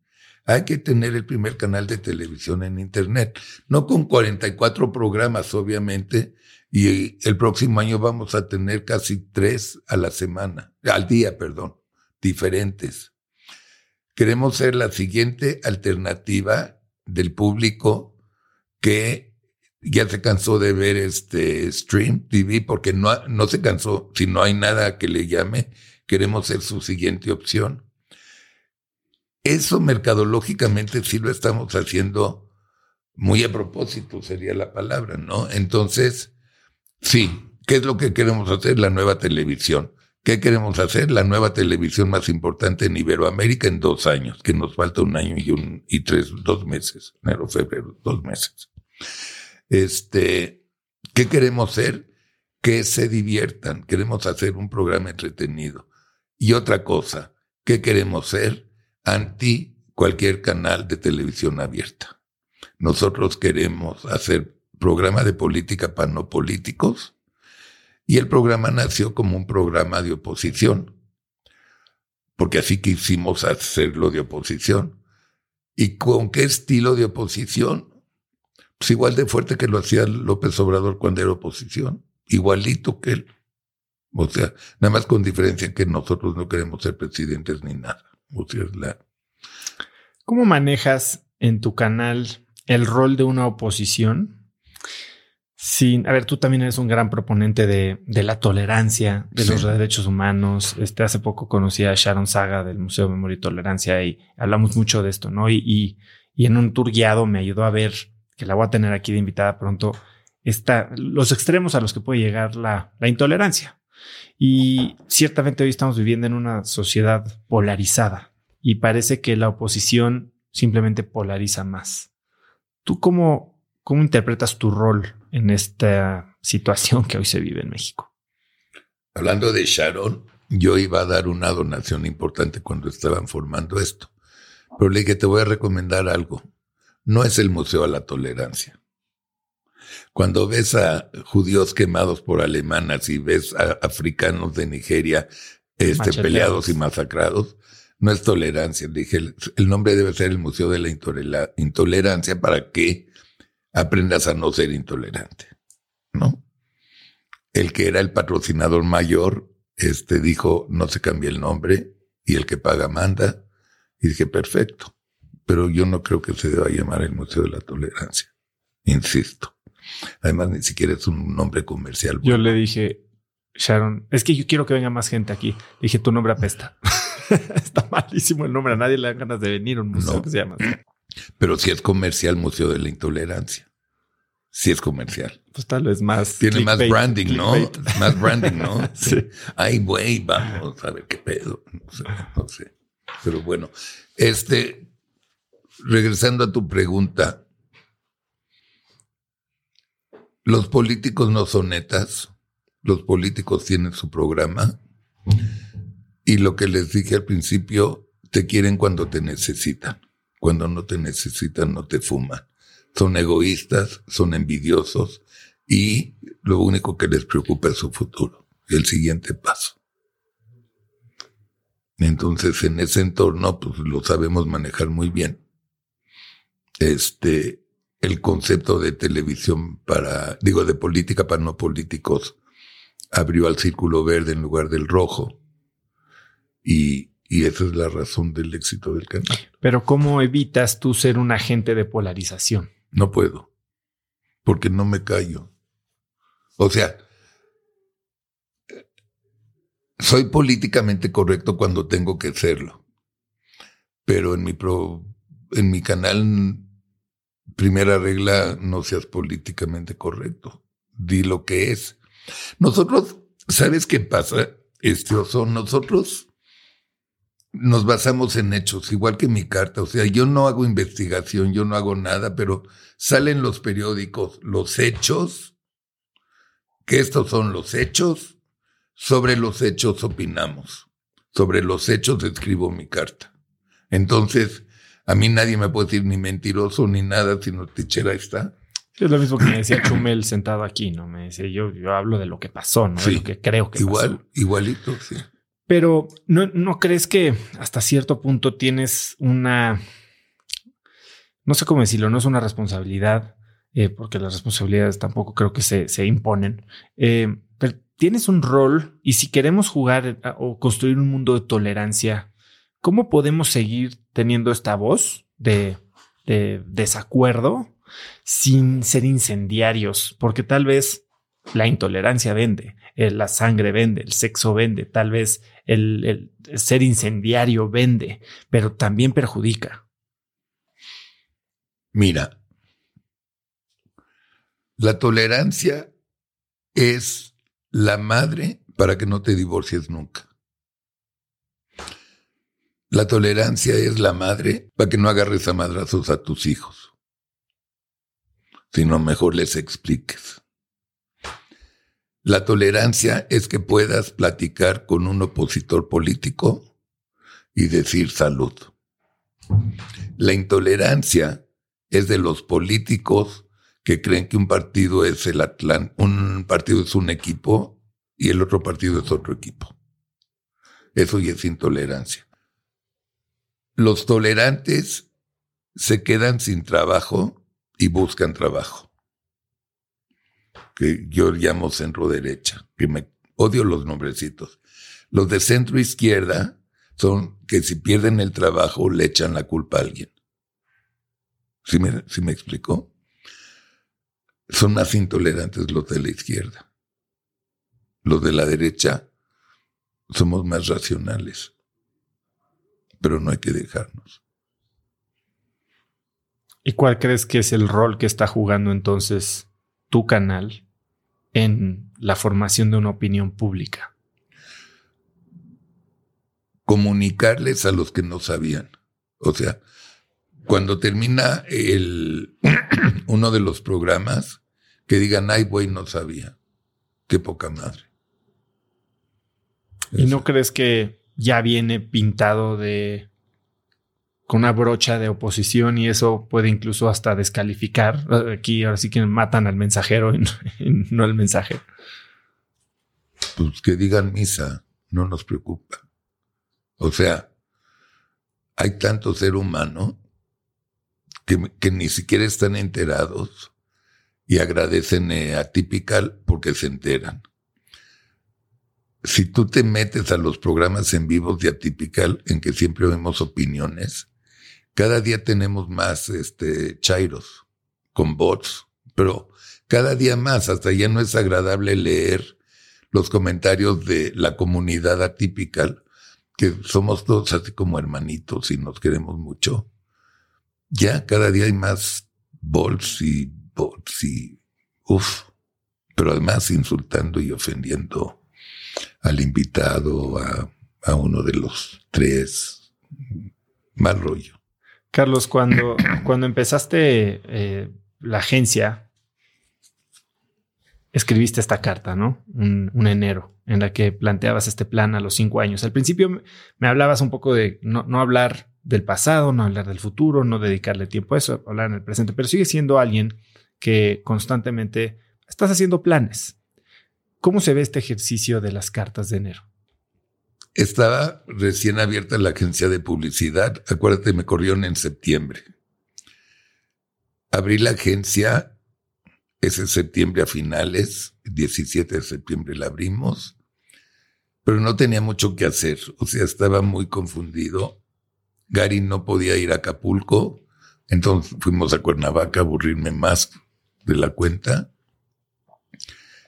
hay que tener el primer canal de televisión en Internet. No con 44 programas, obviamente, y el próximo año vamos a tener casi tres a la semana, al día, perdón, diferentes. Queremos ser la siguiente alternativa del público que ya se cansó de ver este stream TV porque no, no se cansó, si no hay nada que le llame, queremos ser su siguiente opción. Eso mercadológicamente sí lo estamos haciendo muy a propósito, sería la palabra, ¿no? Entonces, Sí, ¿qué es lo que queremos hacer? La nueva televisión. ¿Qué queremos hacer? La nueva televisión más importante en Iberoamérica en dos años, que nos falta un año y un, y tres, dos meses, enero, febrero, dos meses. Este, ¿qué queremos ser? que se diviertan, queremos hacer un programa entretenido. Y otra cosa, ¿qué queremos ser? Anti cualquier canal de televisión abierta. Nosotros queremos hacer programa de política para no políticos y el programa nació como un programa de oposición, porque así quisimos hacerlo de oposición. ¿Y con qué estilo de oposición? Pues igual de fuerte que lo hacía López Obrador cuando era oposición, igualito que él. O sea, nada más con diferencia que nosotros no queremos ser presidentes ni nada. O sea. ¿Cómo manejas en tu canal el rol de una oposición? Sin, a ver, tú también eres un gran proponente de, la tolerancia, de los derechos humanos. Este, hace poco conocí a Sharon Saga del Museo de Memoria y Tolerancia y hablamos mucho de esto, ¿no? Y, y, y en un tour guiado me ayudó a ver, que la voy a tener aquí de invitada pronto, está, los extremos a los que puede llegar la, la intolerancia. Y ciertamente hoy estamos viviendo en una sociedad polarizada y parece que la oposición simplemente polariza más. ¿Tú cómo, cómo interpretas tu rol en esta situación que hoy se vive en México? Hablando de Sharon, yo iba a dar una donación importante cuando estaban formando esto. Pero le dije, te voy a recomendar algo. No es el Museo a la Tolerancia. Cuando ves a judíos quemados por alemanas y ves a africanos de Nigeria este, peleados y masacrados, no es tolerancia. Dije, el, nombre debe ser el Museo de la Intolerancia para que aprendas a no ser intolerante, ¿no? El que era el patrocinador mayor, este dijo, no se cambia el nombre y el que paga manda. Y dije, perfecto. Pero yo no creo que se deba llamar el Museo de la Tolerancia. Insisto. Además, ni siquiera es un nombre comercial. Yo le dije, Sharon, es que yo quiero que venga más gente aquí. dije, tu nombre apesta. [laughs] Está malísimo el nombre. A nadie le da ganas de venir a un museo que se llama. Pero si es comercial, Museo de la Intolerancia. Si es comercial. Pues tal vez más. Tiene más branding, ¿no? Más branding, ¿no? [laughs] sí. Ay, güey, vamos a ver qué pedo. No sé, no sé. Pero bueno, este, regresando a tu pregunta, los políticos no son netas, los políticos tienen su programa y lo que les dije al principio, te quieren cuando te necesitan. Cuando no te necesitan, no te fuman. Son egoístas, son envidiosos y lo único que les preocupa es su futuro, el siguiente paso. Entonces, en ese entorno, pues lo sabemos manejar muy bien. Este, el concepto de televisión para, digo, de política para no políticos, abrió al círculo verde en lugar del rojo y, esa es la razón del éxito del canal. Pero ¿cómo evitas tú ser un agente de polarización? No puedo, porque no me callo. O sea, soy políticamente correcto cuando tengo que serlo, pero en mi, pro, en mi canal, primera regla, no seas políticamente correcto. Di lo que es. Nosotros, ¿sabes qué pasa? Este oso, nosotros nos basamos en hechos, igual que mi carta. O sea, yo no hago investigación, yo no hago nada, pero salen los periódicos los hechos, que estos son los hechos, sobre los hechos opinamos, sobre los hechos escribo mi carta. Entonces, a mí nadie me puede decir ni mentiroso ni nada, sino tichera está. es lo mismo que me decía Chumel sentado aquí, ¿no? Me decía, yo, yo hablo de lo que pasó, ¿no? de lo que creo que Igual, pasó. igualito, sí. Pero ¿no, ¿no crees que hasta cierto punto tienes una, no sé cómo decirlo, no es una responsabilidad, eh, porque las responsabilidades tampoco creo que se, se imponen, eh, pero tienes un rol y si queremos jugar o construir un mundo de tolerancia, ¿cómo podemos seguir teniendo esta voz de, de desacuerdo sin ser incendiarios? Porque tal vez la intolerancia vende, eh, la sangre vende, el sexo vende, tal vez el, ser incendiario vende, pero también perjudica. Mira, la tolerancia es la madre para que no te divorcies nunca. La tolerancia es la madre para que no agarres a madrazos a tus hijos, sino mejor les expliques. La tolerancia es que puedas platicar con un opositor político y decir salud. La intolerancia es de los políticos que creen que un partido es un partido es un equipo y el otro partido es otro equipo. Eso ya es intolerancia. Los tolerantes se quedan sin trabajo y buscan trabajo. Que yo llamo centro derecha, que me odio los nombrecitos. Los de centro izquierda son que si pierden el trabajo le echan la culpa a alguien. ¿Sí me, ¿sí me explicó? Son más intolerantes los de la izquierda. Los de la derecha somos más racionales. Pero no hay que dejarnos. ¿Y cuál crees que es el rol que está jugando entonces tu canal en la formación de una opinión pública? Comunicarles a los que no sabían. O sea, cuando termina el, [clears throat] uno de los programas, que digan, ay, güey, no sabía. Qué poca madre. ¿Y no crees que ya viene pintado de con una brocha de oposición y eso puede incluso hasta descalificar? Aquí ahora sí que matan al mensajero y no, [laughs] al mensaje. Pues que digan misa, no nos preocupa. O sea, hay tanto ser humano que, ni siquiera están enterados y agradecen a Typical porque se enteran si tú te metes a los programas en vivos de Atypical, en que siempre vemos opiniones, cada día tenemos más este, chairos con bots, pero cada día más, hasta ya no es agradable leer los comentarios de la comunidad Atypical, que somos todos así como hermanitos y nos queremos mucho. Ya cada día hay más bots y bots y uff, pero además insultando y ofendiendo al invitado, a, uno de los tres. Mal rollo. Carlos, cuando, [clears throat] cuando empezaste eh, la agencia, escribiste esta carta, ¿no? Un, enero, en la que planteabas este plan a los cinco años. Al principio me hablabas un poco de no, no, hablar del pasado, no hablar del futuro, no dedicarle tiempo a eso, hablar en el presente, pero sigue siendo alguien que constantemente estás haciendo planes. ¿Cómo se ve este ejercicio de las cartas de enero? Estaba recién abierta la agencia de publicidad. Acuérdate, me corrieron en septiembre. Abrí la agencia ese septiembre a finales, 17 de septiembre la abrimos, pero no tenía mucho que hacer. O sea, estaba muy confundido. Gary no podía ir a Acapulco, entonces fuimos a Cuernavaca a aburrirme más de la cuenta.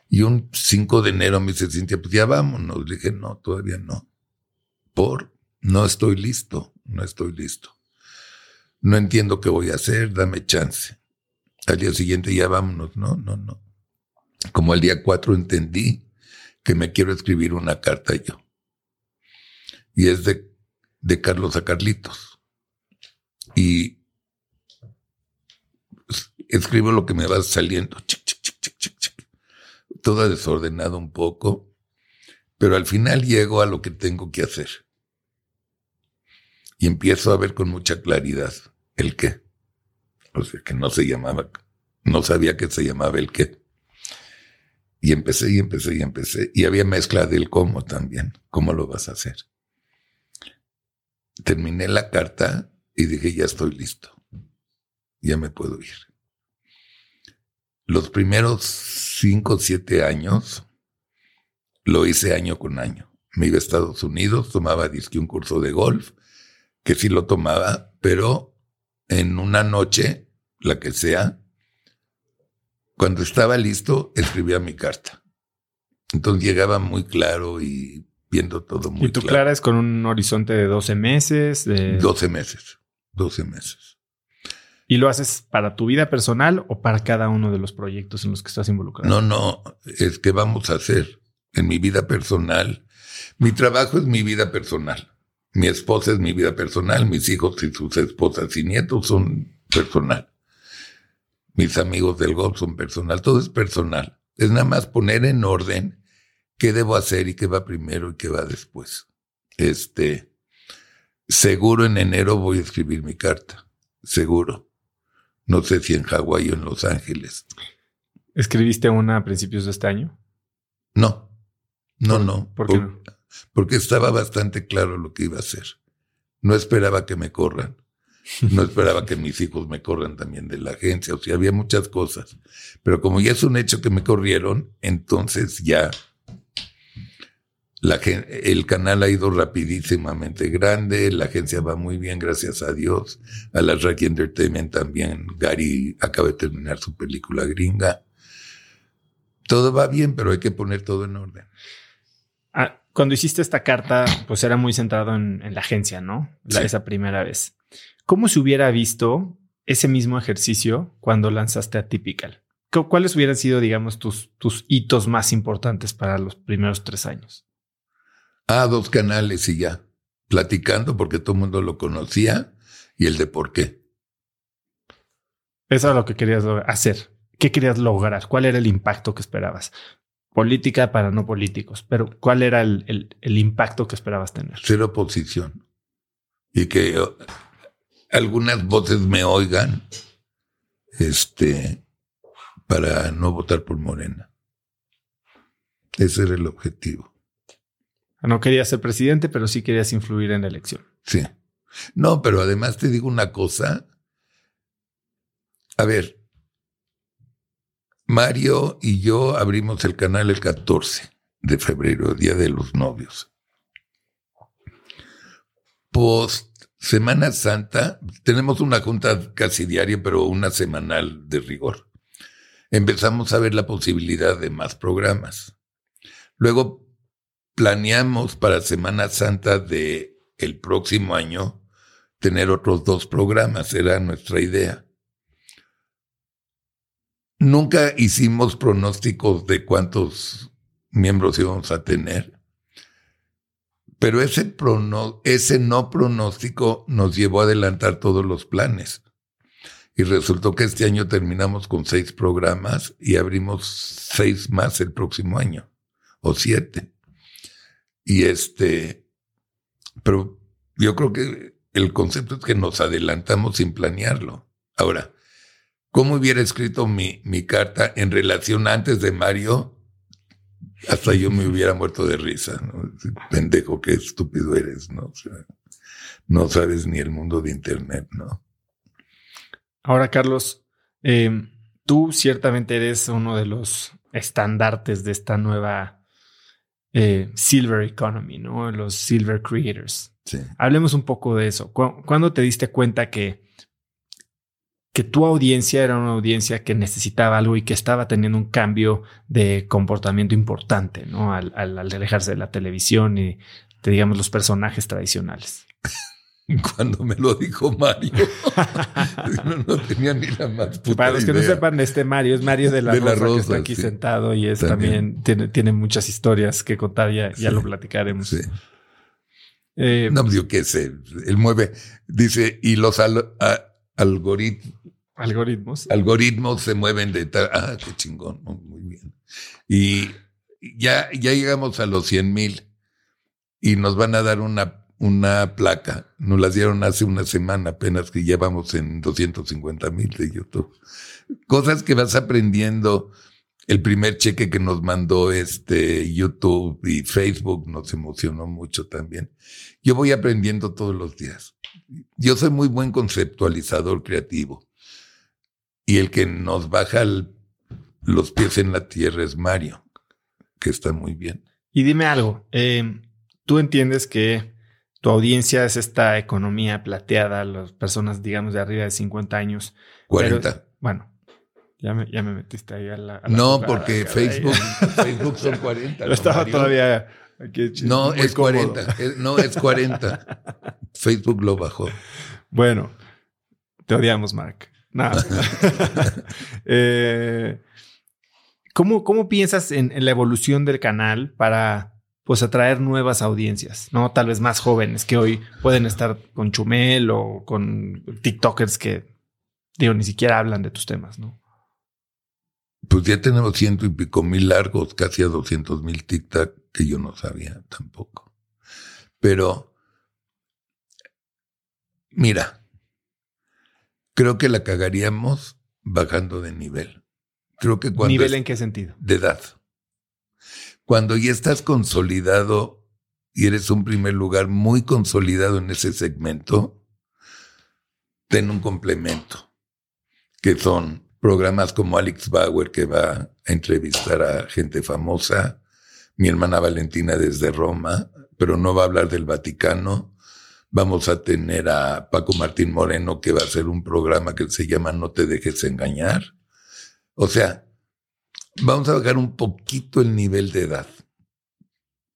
Y un 5 de enero me dice Cintia, pues ya vámonos. Le dije, no, todavía no. Por, no estoy listo, no estoy listo. No entiendo qué voy a hacer, dame chance. Al día siguiente ya vámonos. No, no, no. Como el día 4 entendí que me quiero escribir una carta yo. Y es de, de Carlos a Carlitos. Y escribo lo que me va saliendo. Chic, toda desordenada un poco, pero al final llego a lo que tengo que hacer. Y empiezo a ver con mucha claridad el qué. O sea, que no se llamaba, no sabía que se llamaba el qué. Y empecé y empecé y empecé. Y había mezcla del cómo también. ¿Cómo lo vas a hacer? Terminé la carta y dije, ya estoy listo. Ya me puedo ir. Los primeros cinco o siete años, lo hice año con año. Me iba a Estados Unidos, tomaba disque un curso de golf, que sí lo tomaba, pero en una noche, la que sea, cuando estaba listo, escribía mi carta. Entonces llegaba muy claro y viendo todo muy claro. ¿Y tu clara es con un horizonte de 12 meses? De... 12 meses, 12 meses. ¿Y lo haces para tu vida personal o para cada uno de los proyectos en los que estás involucrado? No, no, es que vamos a hacer en mi vida personal. Mi trabajo es mi vida personal. Mi esposa es mi vida personal. Mis hijos y sus esposas y nietos son personal. Mis amigos del golf son personal. Todo es personal. Es nada más poner en orden qué debo hacer y qué va primero y qué va después. Este, seguro en enero voy a escribir mi carta. Seguro. No sé si en Hawái o en Los Ángeles. ¿Escribiste una a principios de este año? No. No, no. ¿Por qué no? Porque estaba bastante claro lo que iba a hacer. No esperaba que me corran. No esperaba que mis hijos me corran también de la agencia. O sea, había muchas cosas. Pero como ya es un hecho que me corrieron, entonces ya la, el canal ha ido rapidísimamente grande, la agencia va muy bien, gracias a Dios. A la Racky Entertainment también. Gary acaba de terminar su película gringa. Todo va bien, pero hay que poner todo en orden. Ah, cuando hiciste esta carta, pues era muy centrado en, la agencia, ¿no? La, Esa primera vez. ¿Cómo se hubiera visto ese mismo ejercicio cuando lanzaste a Typical? ¿Cuáles hubieran sido, digamos, tus, tus hitos más importantes para los primeros tres años? Ah, dos canales y ya. Platicando porque todo el mundo lo conocía y el de por qué. Eso es lo que querías hacer. ¿Qué querías lograr? ¿Cuál era el impacto que esperabas? Política para no políticos, pero ¿cuál era el, el impacto que esperabas tener? Ser oposición. Y que algunas voces me oigan este, para no votar por Morena. Ese era el objetivo. No querías ser presidente, pero sí querías influir en la elección. Sí. No, pero además te digo una cosa. A ver, Mario y yo abrimos el canal el 14 de febrero, Día de los Novios. Post Semana Santa, tenemos una junta casi diaria, pero una semanal de rigor. Empezamos a ver la posibilidad de más programas. Luego planeamos para Semana Santa de el próximo año tener otros dos programas, era nuestra idea. Nunca hicimos pronósticos de cuántos miembros íbamos a tener. Pero ese, ese no pronóstico nos llevó a adelantar todos los planes. Y resultó que este año terminamos con seis programas y abrimos seis más el próximo año, o siete. Y este, pero yo creo que el concepto es que nos adelantamos sin planearlo. Ahora, ¿cómo hubiera escrito mi, mi carta en relación antes de Mario? hasta yo me hubiera muerto de risa, ¿no? Pendejo, qué estúpido eres, ¿no? no sabes ni el mundo de Internet, ¿no? Ahora, Carlos, eh, tú ciertamente eres uno de los estandartes de esta nueva eh, Silver Economy, ¿no? Los Silver Creators. Sí. Hablemos un poco de eso. ¿Cuándo te diste cuenta que que tu audiencia era una audiencia que necesitaba algo y que estaba teniendo un cambio de comportamiento importante, ¿no? Al, alejarse de la televisión y, digamos, los personajes tradicionales. [laughs] Cuando me lo dijo Mario, [laughs] no, tenía ni la más puta Para los que no sepan, este Mario es Mario de la, Rosa, que está aquí sentado y es también, tiene, tiene, muchas historias que contar, ya, ya lo platicaremos. Sí. Eh, no, yo qué sé, él mueve, dice, y los algoritmos, Algoritmos. Algoritmos se mueven de tal. Ah, qué chingón. Muy bien. Y ya, ya llegamos a los 100 mil y nos van a dar una, una placa. Nos las dieron hace una semana apenas que llevamos en 250 mil de YouTube. Cosas que vas aprendiendo. El primer cheque que nos mandó este YouTube y Facebook nos emocionó mucho también. Yo voy aprendiendo todos los días. Yo soy muy buen conceptualizador creativo. Y el que nos baja los pies en la tierra es Mario, que está muy bien. Y dime algo, eh, tú entiendes que tu audiencia es esta economía plateada, las personas, digamos, de arriba de 50 años. 40. bueno, ya me, ya me metiste ahí a la. no, porque Facebook, [laughs] Facebook son 40. Lo estaba todavía. no, es 40. no, es 40. Facebook lo bajó. Bueno, te odiamos, Mark. Nada. [laughs] [laughs] Eh, ¿cómo, piensas en, la evolución del canal para pues atraer nuevas audiencias? ¿No? Tal vez más jóvenes que hoy pueden estar con Chumel o con TikTokers que digo, ni siquiera hablan de tus temas, ¿no? Pues ya tenemos ciento y pico mil largos, casi a doscientos mil tic-tac, que yo no sabía tampoco. Pero, mira, creo que la cagaríamos bajando de nivel. Creo que cuando... ¿Nivel en qué sentido? De edad. Cuando ya estás consolidado y eres un primer lugar muy consolidado en ese segmento, ten un complemento, que son programas como Alex Bauer, que va a entrevistar a gente famosa, mi hermana Valentina desde Roma, pero no va a hablar del Vaticano. Vamos a tener a Paco Martín Moreno, que va a hacer un programa que se llama No te dejes engañar. O sea, vamos a bajar un poquito el nivel de edad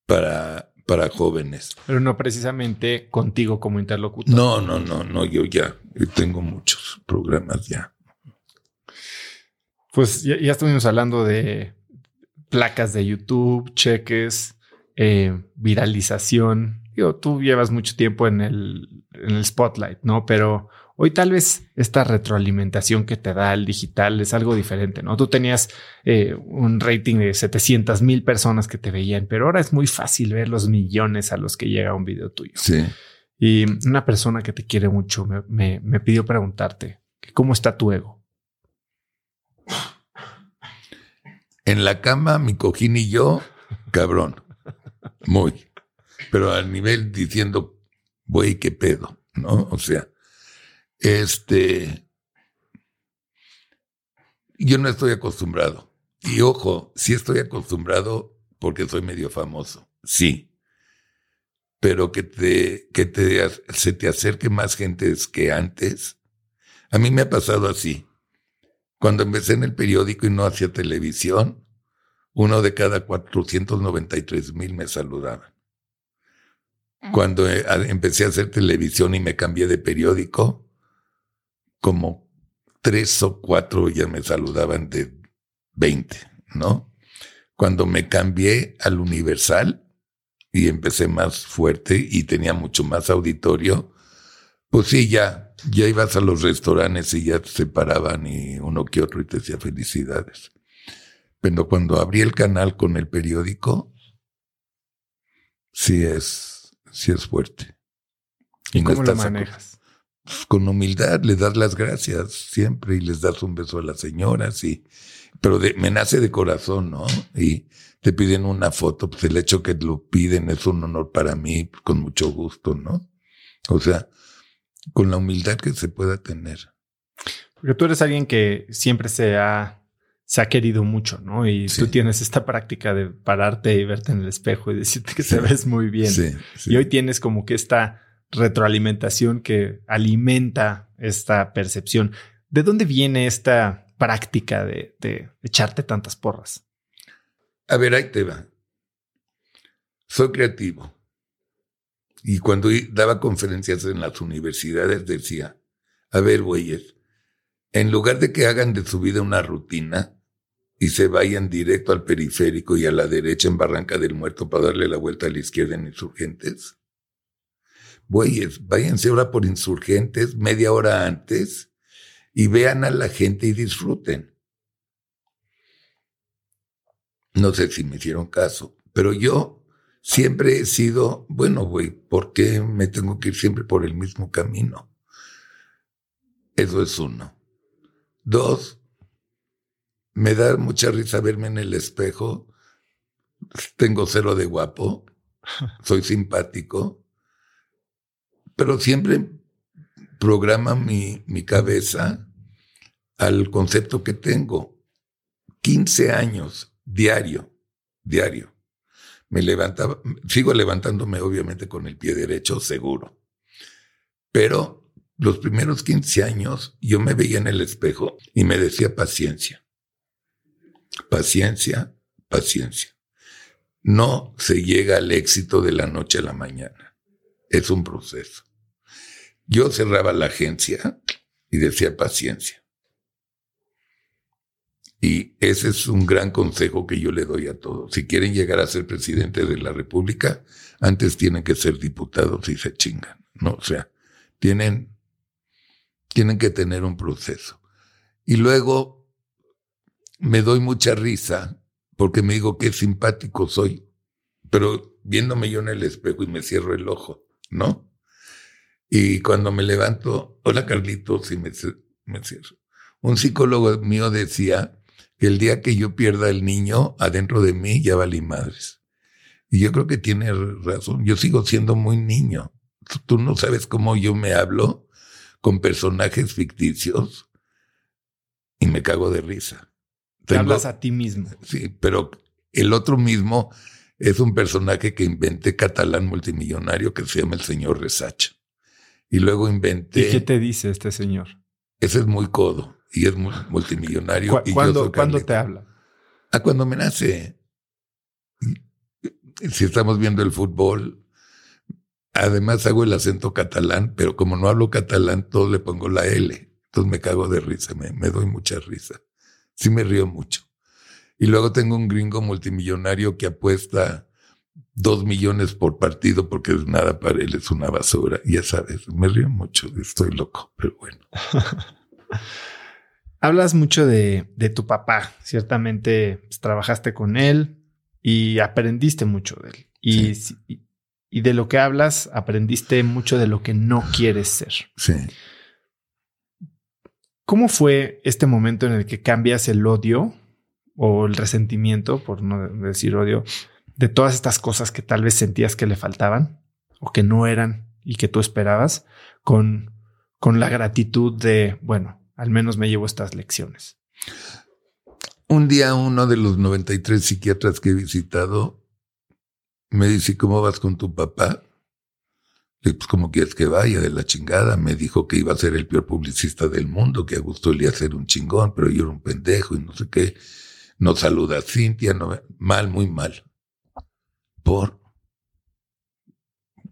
para, para jóvenes. Pero no precisamente contigo como interlocutor. No, no, no, no, yo ya tengo muchos programas ya. Pues ya, estuvimos hablando de placas de YouTube, cheques, eh, viralización. Yo, tú llevas mucho tiempo en el, en el spotlight, ¿no? Pero Hoy tal vez esta retroalimentación que te da el digital es algo diferente, ¿no? Tú tenías eh, un rating de 700 mil personas que te veían, pero ahora es muy fácil ver los millones a los que llega un video tuyo. Sí. Y una persona que te quiere mucho me, me pidió preguntarte, ¿cómo está tu ego? En la cama, mi cojín y yo, cabrón. Muy. Pero al nivel diciendo, güey, qué pedo, ¿no? O sea, este, yo no estoy acostumbrado. Y ojo, sí estoy acostumbrado porque soy medio famoso. Sí. Pero que te, que te, se te acerque más gente que antes. A mí me ha pasado así. Cuando empecé en el periódico y no hacía televisión, uno de cada 493 mil me saludaban. Cuando eh, empecé a hacer televisión y me cambié de periódico, como tres o cuatro ya me saludaban de 20, ¿no? Cuando me cambié al Universal y empecé más fuerte y tenía mucho más auditorio, pues sí, ya, ya ibas a los restaurantes y ya se paraban y uno que otro y te decía felicidades. Pero cuando abrí el canal con el periódico, sí es, sí es fuerte. ¿Y, cómo lo manejas? con humildad le das las gracias siempre y les das un beso a las señoras y pero me nace de corazón, ¿no? Y te piden una foto, pues el hecho que lo piden es un honor para mí, con mucho gusto, ¿no? O sea, con la humildad que se pueda tener. Porque tú eres alguien que siempre se ha, se ha querido mucho, ¿no? Y tú tienes esta práctica de pararte y verte en el espejo y decirte que te ves muy bien. Y hoy tienes como que esta retroalimentación que alimenta esta percepción. ¿De dónde viene esta práctica de, echarte tantas porras? A ver, ahí te va. Soy creativo. Y cuando daba conferencias en las universidades decía, a ver, güeyes, en lugar de que hagan de su vida una rutina y se vayan directo al periférico y a la derecha en Barranca del Muerto para darle la vuelta a la izquierda en Insurgentes, Güeyes, váyanse ahora por insurgentes media hora antes y vean a la gente y disfruten. No sé si me hicieron caso, pero yo siempre he sido, bueno, güey, ¿por qué me tengo que ir siempre por el mismo camino? Eso es uno. Dos, me da mucha risa verme en el espejo. Tengo cero de guapo, [laughs] soy simpático pero siempre programa mi, mi cabeza al concepto que tengo. 15 años diario, diario. Me levantaba, sigo levantándome obviamente con el pie derecho, seguro. Pero los primeros 15 años yo me veía en el espejo y me decía paciencia. Paciencia, paciencia. No se llega al éxito de la noche a la mañana. Es un proceso. Yo cerraba la agencia y decía paciencia. Y ese es un gran consejo que yo le doy a todos. Si quieren llegar a ser presidente de la República, antes tienen que ser diputados y se chingan, ¿no? O sea, tienen, tienen que tener un proceso. Y luego, me doy mucha risa porque me digo qué simpático soy, pero viéndome yo en el espejo y me cierro el ojo, ¿no? Y cuando me levanto, hola Carlitos, y me, me cierro. Un psicólogo mío decía que el día que yo pierda el niño adentro de mí ya valí madres. Y yo creo que tiene razón. Yo sigo siendo muy niño. Tú no sabes cómo yo me hablo con personajes ficticios y me cago de risa. Te hablas a ti mismo. Sí, pero el otro mismo es un personaje que inventé catalán multimillonario que se llama el señor Resacha. Y luego inventé. ¿Y qué te dice este señor? Ese es muy codo y es multimillonario. y ¿Cuándo, ¿cuándo te habla? Ah, cuando me nace. Si estamos viendo el fútbol, además hago el acento catalán, pero como no hablo catalán, todo le pongo la L. Entonces me cago de risa, me, me doy mucha risa. Sí me río mucho. Y luego tengo un gringo multimillonario que apuesta dos millones por partido porque es nada para él, es una basura. Ya sabes, me río mucho, estoy loco, pero bueno. [laughs] Hablas mucho de, tu papá, ciertamente pues, trabajaste con él y aprendiste mucho de él. Y, y, de lo que hablas, aprendiste mucho de lo que no quieres ser. Sí. ¿Cómo fue este momento en el que cambias el odio o el resentimiento, por no decir odio, de todas estas cosas que tal vez sentías que le faltaban o que no eran y que tú esperabas, con, con la gratitud de, bueno, al menos me llevo estas lecciones. Un día uno de los 93 psiquiatras que he visitado me dice, ¿cómo vas con tu papá? Le pues, ¿cómo quieres que vaya de la chingada? Me dijo que iba a ser el peor publicista del mundo, que a gusto le iba a ser un chingón, pero yo era un pendejo y no sé qué. No saluda a Cintia, no, mal, muy mal. ¿Por?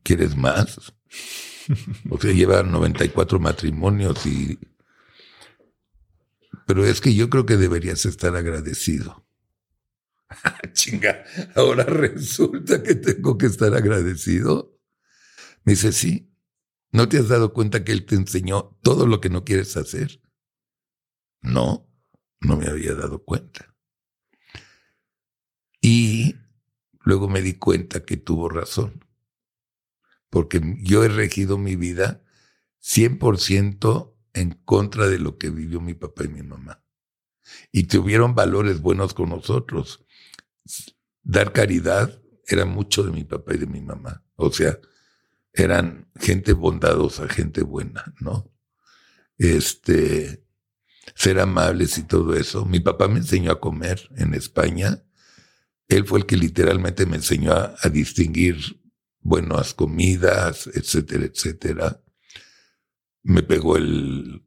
¿Quieres más? [laughs] O sea, lleva 94 matrimonios y... Pero es que yo creo que deberías estar agradecido. [laughs] Chinga, ahora resulta que tengo que estar agradecido. Me dice, sí. ¿No te has dado cuenta que él te enseñó todo lo que no quieres hacer? No, no me había dado cuenta. Y Luego me di cuenta que tuvo razón, porque yo he regido mi vida 100% en contra de lo que vivió mi papá y mi mamá. Y tuvieron valores buenos con nosotros. Dar caridad era mucho de mi papá y de mi mamá. O sea, eran gente bondadosa, gente buena, ¿no? Este, ser amables y todo eso. Mi papá me enseñó a comer en España él fue el que literalmente me enseñó a, distinguir buenas comidas, etcétera, etcétera. Me pegó el,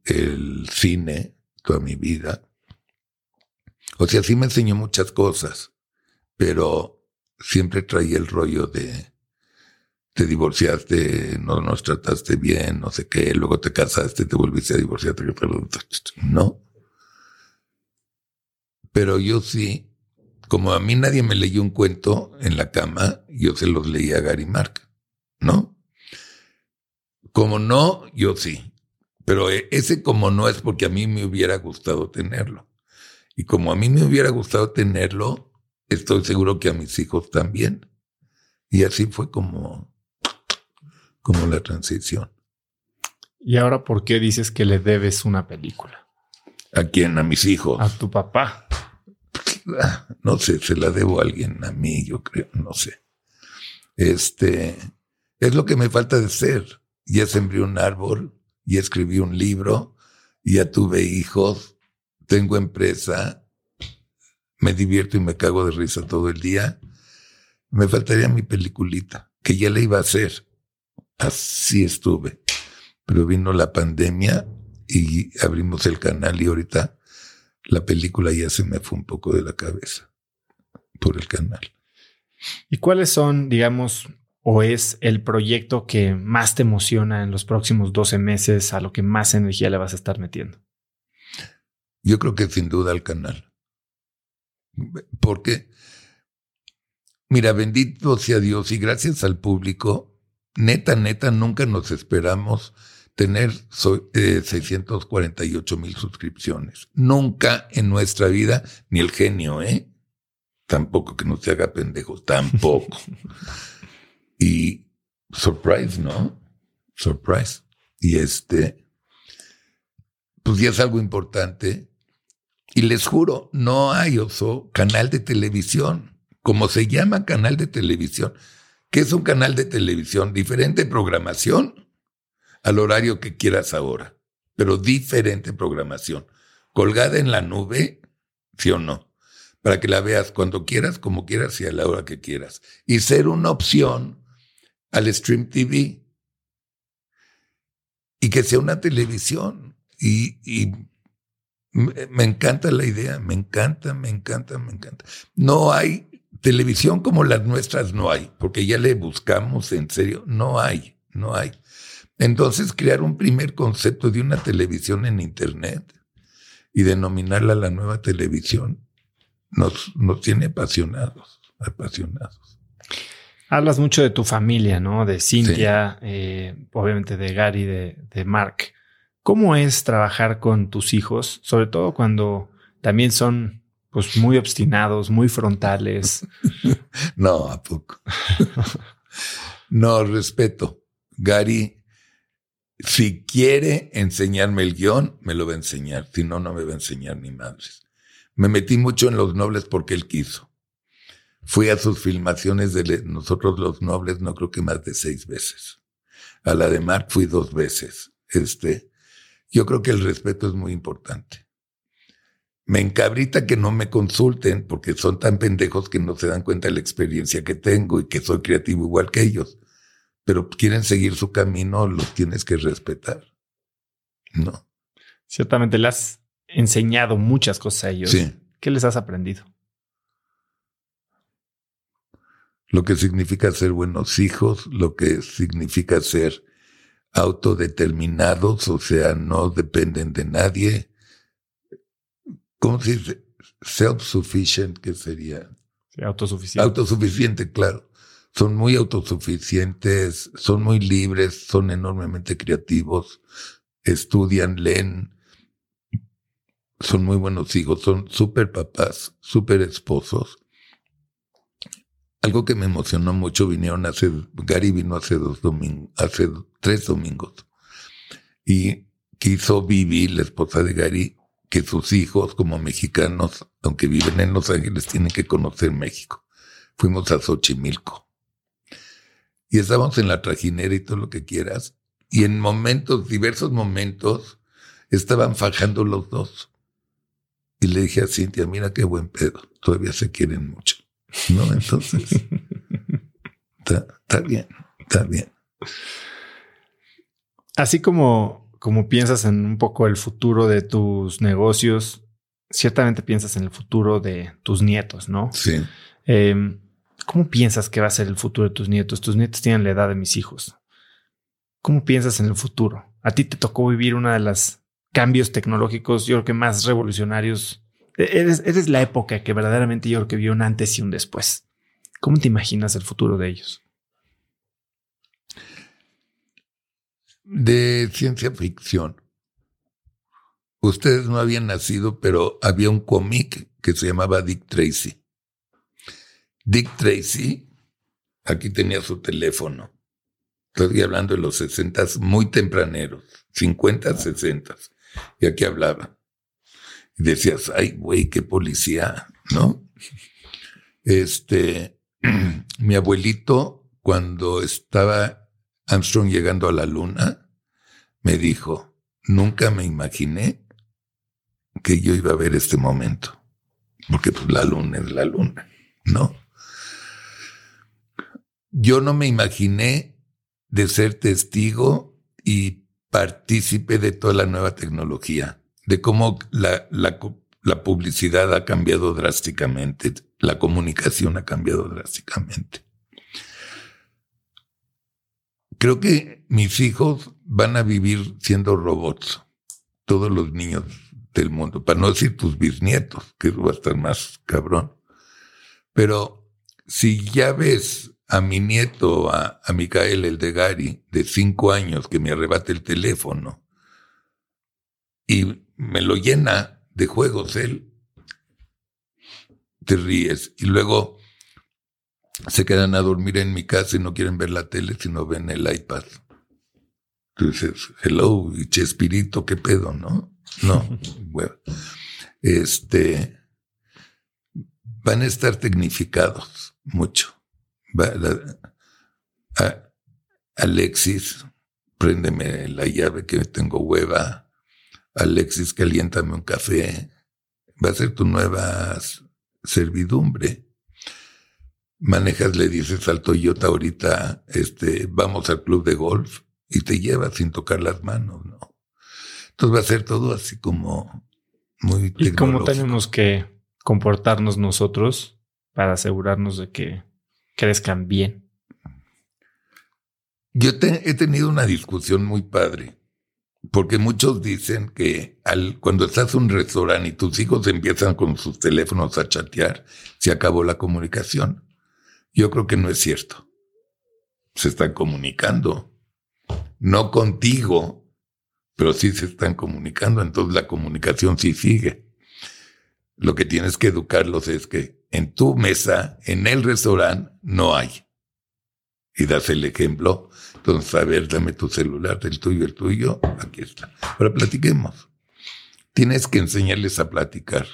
cine toda mi vida. O sea, sí me enseñó muchas cosas, pero siempre traía el rollo de te divorciaste, no nos trataste bien, no sé qué, luego te casaste, te volviste a divorciar, no. Pero yo sí como a mí nadie me leyó un cuento en la cama, yo se los leía a Gary Mark, ¿no? Como no, yo sí. Pero e, ese como no es porque a mí me hubiera gustado tenerlo. Y como a mí me hubiera gustado tenerlo, estoy seguro que a mis hijos también. Y así fue como, como la transición. ¿Y ahora por qué dices que le debes una película? ¿A quién? A mis hijos. A tu papá. no sé, se la debo a alguien, a mí, yo creo, no sé. Este, es lo que me falta de ser. Ya sembré un árbol, ya escribí un libro, ya tuve hijos, tengo empresa, me divierto y me cago de risa todo el día. Me faltaría mi peliculita, que ya le iba a hacer. Así estuve. Pero vino la pandemia y abrimos el canal y ahorita la película ya se me fue un poco de la cabeza por el canal. ¿Y cuáles son, digamos, o es el proyecto que más te emociona en los próximos 12 meses, a lo que más energía le vas a estar metiendo? Yo creo que sin duda al canal. Porque, mira, bendito sea Dios y gracias al público, neta, neta, nunca nos esperamos tener 648 eh, mil suscripciones. Nunca en nuestra vida, ni el genio, ¿eh? Tampoco que no se haga pendejo, tampoco. [laughs] y surprise, ¿no? Surprise. Y este, pues ya es algo importante. Y les juro, no hay oso canal de televisión, como se llama canal de televisión. ¿Qué es un canal de televisión? Diferente programación al horario que quieras ahora, pero diferente programación. Colgada en la nube, sí o no, para que la veas cuando quieras, como quieras y a la hora que quieras. Y ser una opción al Stream TV. Y que sea una televisión. Y, y me encanta la idea, me encanta, me encanta, me encanta. No hay televisión como las nuestras, no hay, porque ya le buscamos en serio, no hay, no hay. Entonces, crear un primer concepto de una televisión en Internet y denominarla la nueva televisión nos, nos tiene apasionados, apasionados. Hablas mucho de tu familia, ¿no? De Cintia, eh, obviamente de Gary, de, de Mark. ¿Cómo es trabajar con tus hijos, sobre todo cuando también son pues muy obstinados, muy frontales? [laughs] no, a poco. [laughs] no, respeto. Gary si quiere enseñarme el guion, me lo va a enseñar. Si no, no me va a enseñar ni madres. Me metí mucho en Los Nobles porque él quiso. Fui a sus filmaciones de nosotros los nobles, no creo que más de seis veces. A la de Mark fui dos veces. Este, yo creo que el respeto es muy importante. Me encabrita que no me consulten porque son tan pendejos que no se dan cuenta de la experiencia que tengo y que soy creativo igual que ellos pero quieren seguir su camino, los tienes que respetar. No. Ciertamente le has enseñado muchas cosas a ellos. Sí. ¿Qué les has aprendido? Lo que significa ser buenos hijos, lo que significa ser autodeterminados, o sea, no dependen de nadie. ¿Cómo se dice? Self-sufficient, ¿qué sería? autosuficiente. Autosuficiente, claro son muy autosuficientes, son muy libres, son enormemente creativos, estudian, leen, son muy buenos hijos, son súper papás, súper esposos. Algo que me emocionó mucho, vinieron hace, Gary vino hace dos domingos, hace tres domingos, y quiso vivir la esposa de Gary, que sus hijos como mexicanos, aunque viven en Los Ángeles, tienen que conocer México. Fuimos a Xochimilco y estábamos en la trajinera y todo lo que quieras. Y en momentos, diversos momentos, estaban fajando los dos. Y le dije a Cintia, mira qué buen pedo, todavía se quieren mucho. ¿No? Entonces, está bien, está bien. Así como, como piensas en un poco el futuro de tus negocios, ciertamente piensas en el futuro de tus nietos, ¿no? Sí. Eh, ¿Cómo piensas que va a ser el futuro de tus nietos? Tus nietos tienen la edad de mis hijos. ¿Cómo piensas en el futuro? A ti te tocó vivir uno de los cambios tecnológicos, yo creo que más revolucionarios. E-, eres, eres la época que verdaderamente yo creo que vio un antes y un después. ¿Cómo te imaginas el futuro de ellos? De ciencia ficción. Ustedes no habían nacido, pero había un cómic que se llamaba Dick Tracy. Dick Tracy, aquí tenía su teléfono. Estoy hablando de los 60 muy tempraneros, 50, 60. Y aquí hablaba. Y decías, ay, güey, qué policía, ¿no? Este, [clears throat] mi abuelito, cuando estaba Armstrong llegando a la luna, me dijo, nunca me imaginé que yo iba a ver este momento. Porque pues la luna es la luna, ¿no? Yo no me imaginé de ser testigo y partícipe de toda la nueva tecnología, de cómo la, la, publicidad ha cambiado drásticamente, la comunicación ha cambiado drásticamente. Creo que mis hijos van a vivir siendo robots, todos los niños del mundo, para no decir tus bisnietos, que va a estar más cabrón. Pero si ya ves a mi nieto, a, a Micael, el de Gary, de cinco años, que me arrebate el teléfono y me lo llena de juegos él, te ríes. Y luego se quedan a dormir en mi casa y no quieren ver la tele, sino ven el iPad. Entonces, hello, y Chespirito, qué pedo, ¿no? No, [laughs] bueno. Este, van a estar tecnificados mucho. Alexis, préndeme la llave que tengo hueva. Alexis, caliéntame un café. Va a ser tu nueva servidumbre. Manejas, le dices al Toyota ahorita, este, vamos al club de golf y te llevas sin tocar las manos, ¿no? Entonces va a ser todo así como muy ¿Y cómo tenemos que comportarnos nosotros para asegurarnos de que crezcan bien? Yo he tenido una discusión muy padre, porque muchos dicen que al, cuando estás en un restaurante y tus hijos empiezan con sus teléfonos a chatear, se acabó la comunicación. Yo creo que no es cierto. Se están comunicando no contigo, pero sí se están comunicando, entonces la comunicación sí sigue. Lo que tienes que educarlos es que en tu mesa, en el restaurante, no hay. Y das el ejemplo. Entonces, a ver, dame tu celular, el tuyo, el tuyo, aquí está. Ahora platiquemos. Tienes que enseñarles a platicar.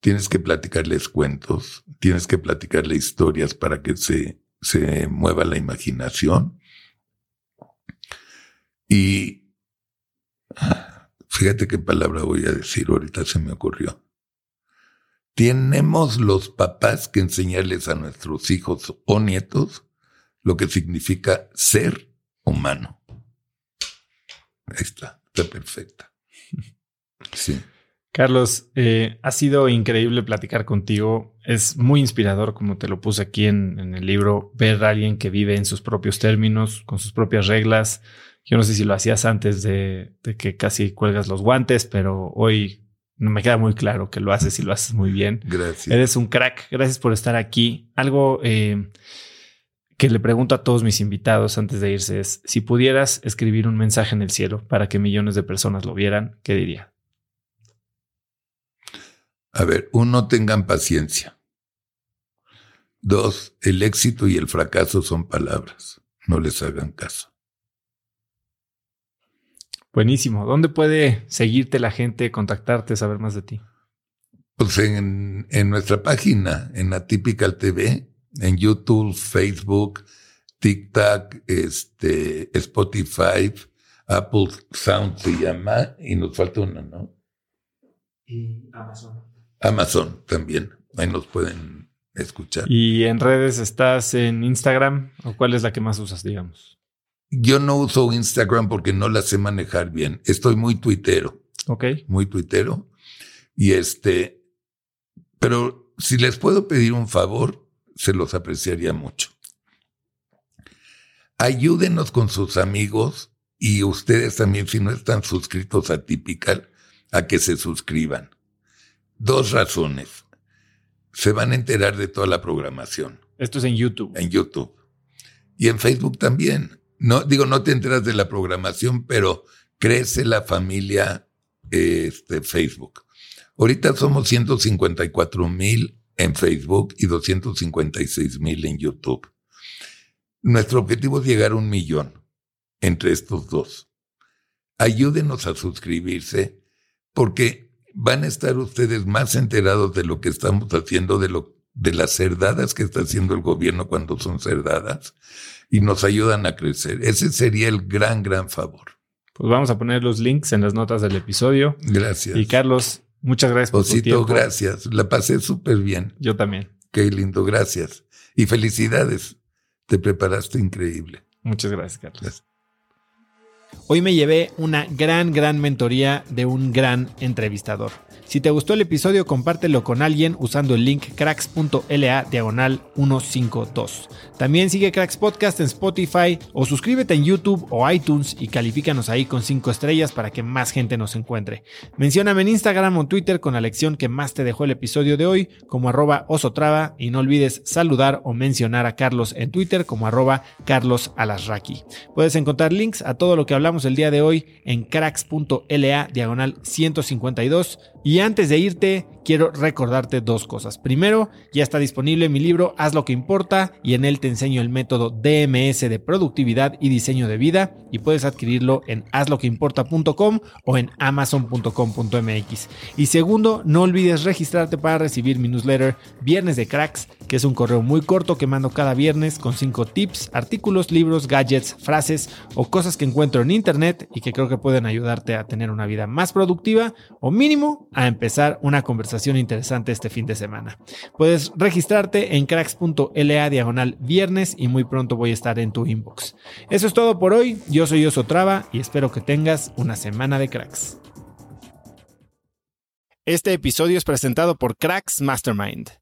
Tienes que platicarles cuentos, tienes que platicarles historias para que se, se mueva la imaginación y fíjate qué palabra voy a decir, ahorita se me ocurrió. Tenemos los papás que enseñarles a nuestros hijos o nietos lo que significa ser humano. Ahí está, está perfecta. [laughs] Sí. Carlos, eh, ha sido increíble platicar contigo. Es muy inspirador, como te lo puse aquí en, en, el libro, ver a alguien que vive en sus propios términos, con sus propias reglas, yo no sé si lo hacías antes de, que casi cuelgas los guantes, pero hoy no me queda muy claro que lo haces y lo haces muy bien. Gracias. Eres un crack. Gracias por estar aquí. Algo eh, que le pregunto a todos mis invitados antes de irse es, si pudieras escribir un mensaje en el cielo para que millones de personas lo vieran, ¿qué diría? A ver, uno, tengan paciencia. Dos, el éxito y el fracaso son palabras. No les hagan caso. Buenísimo. ¿Dónde puede seguirte la gente, contactarte, saber más de ti? Pues en, en nuestra página, en Atypical TV, en YouTube, Facebook, TikTok, este, Spotify, Apple Sound se llama, y nos falta una, ¿no? Y Amazon. Amazon también. Ahí nos pueden escuchar. ¿Y en redes estás en Instagram? ¿O cuál es la que más usas, digamos? Yo no uso Instagram porque no la sé manejar bien. Estoy muy tuitero. Ok. Muy tuitero. Y este, pero si les puedo pedir un favor, se los apreciaría mucho. Ayúdenos con sus amigos y ustedes también, si no están suscritos a Typical, a que se suscriban. Dos razones. Se van a enterar de toda la programación. Esto es en YouTube. En YouTube. Y en Facebook también no, digo, no te enteras de la programación, pero crece la familia este, Facebook. Ahorita somos 154 mil en Facebook y 256 mil en YouTube. Nuestro objetivo es llegar a un millón entre estos dos. Ayúdenos a suscribirse porque van a estar ustedes más enterados de lo que estamos haciendo, de lo de las cerdadas que está haciendo el gobierno cuando son cerdadas y nos ayudan a crecer. Ese sería el gran, gran favor. Pues vamos a poner los links en las notas del episodio. Gracias. Y Carlos, muchas gracias por tu tiempo. gracias. La pasé súper bien. Yo también. Qué lindo, gracias. Y felicidades. Te preparaste increíble. Muchas gracias, Carlos. Hoy me llevé una gran, gran mentoría de un gran entrevistador. Si te gustó el episodio, compártelo con alguien usando el link cracks.la diagonal 152. También sigue Cracks Podcast en Spotify o suscríbete en YouTube o iTunes y califícanos ahí con 5 estrellas para que más gente nos encuentre. Mencióname en Instagram o Twitter con la lección que más te dejó el episodio de hoy como arroba osotrava y no olvides saludar o mencionar a Carlos en Twitter como arroba Carlos Alasraki. Puedes encontrar links a todo lo que hablamos el día de hoy en cracks.la diagonal 152 y antes de irte, quiero recordarte dos cosas. Primero, ya está disponible mi libro Haz lo que importa y en él te enseño el método DMS de productividad y diseño de vida y puedes adquirirlo en hazloqueimporta.com o en amazon.com.mx. Y segundo, no olvides registrarte para recibir mi newsletter Viernes de Cracks, que es un correo muy corto que mando cada viernes con cinco tips, artículos, libros, gadgets, frases o cosas que encuentro en internet y que creo que pueden ayudarte a tener una vida más productiva o mínimo a empezar una conversación interesante este fin de semana. Puedes registrarte en cracks.la diagonal viernes y muy pronto voy a estar en tu inbox. Eso es todo por hoy. Yo soy Oso Traba y espero que tengas una semana de cracks. Este episodio es presentado por Cracks Mastermind.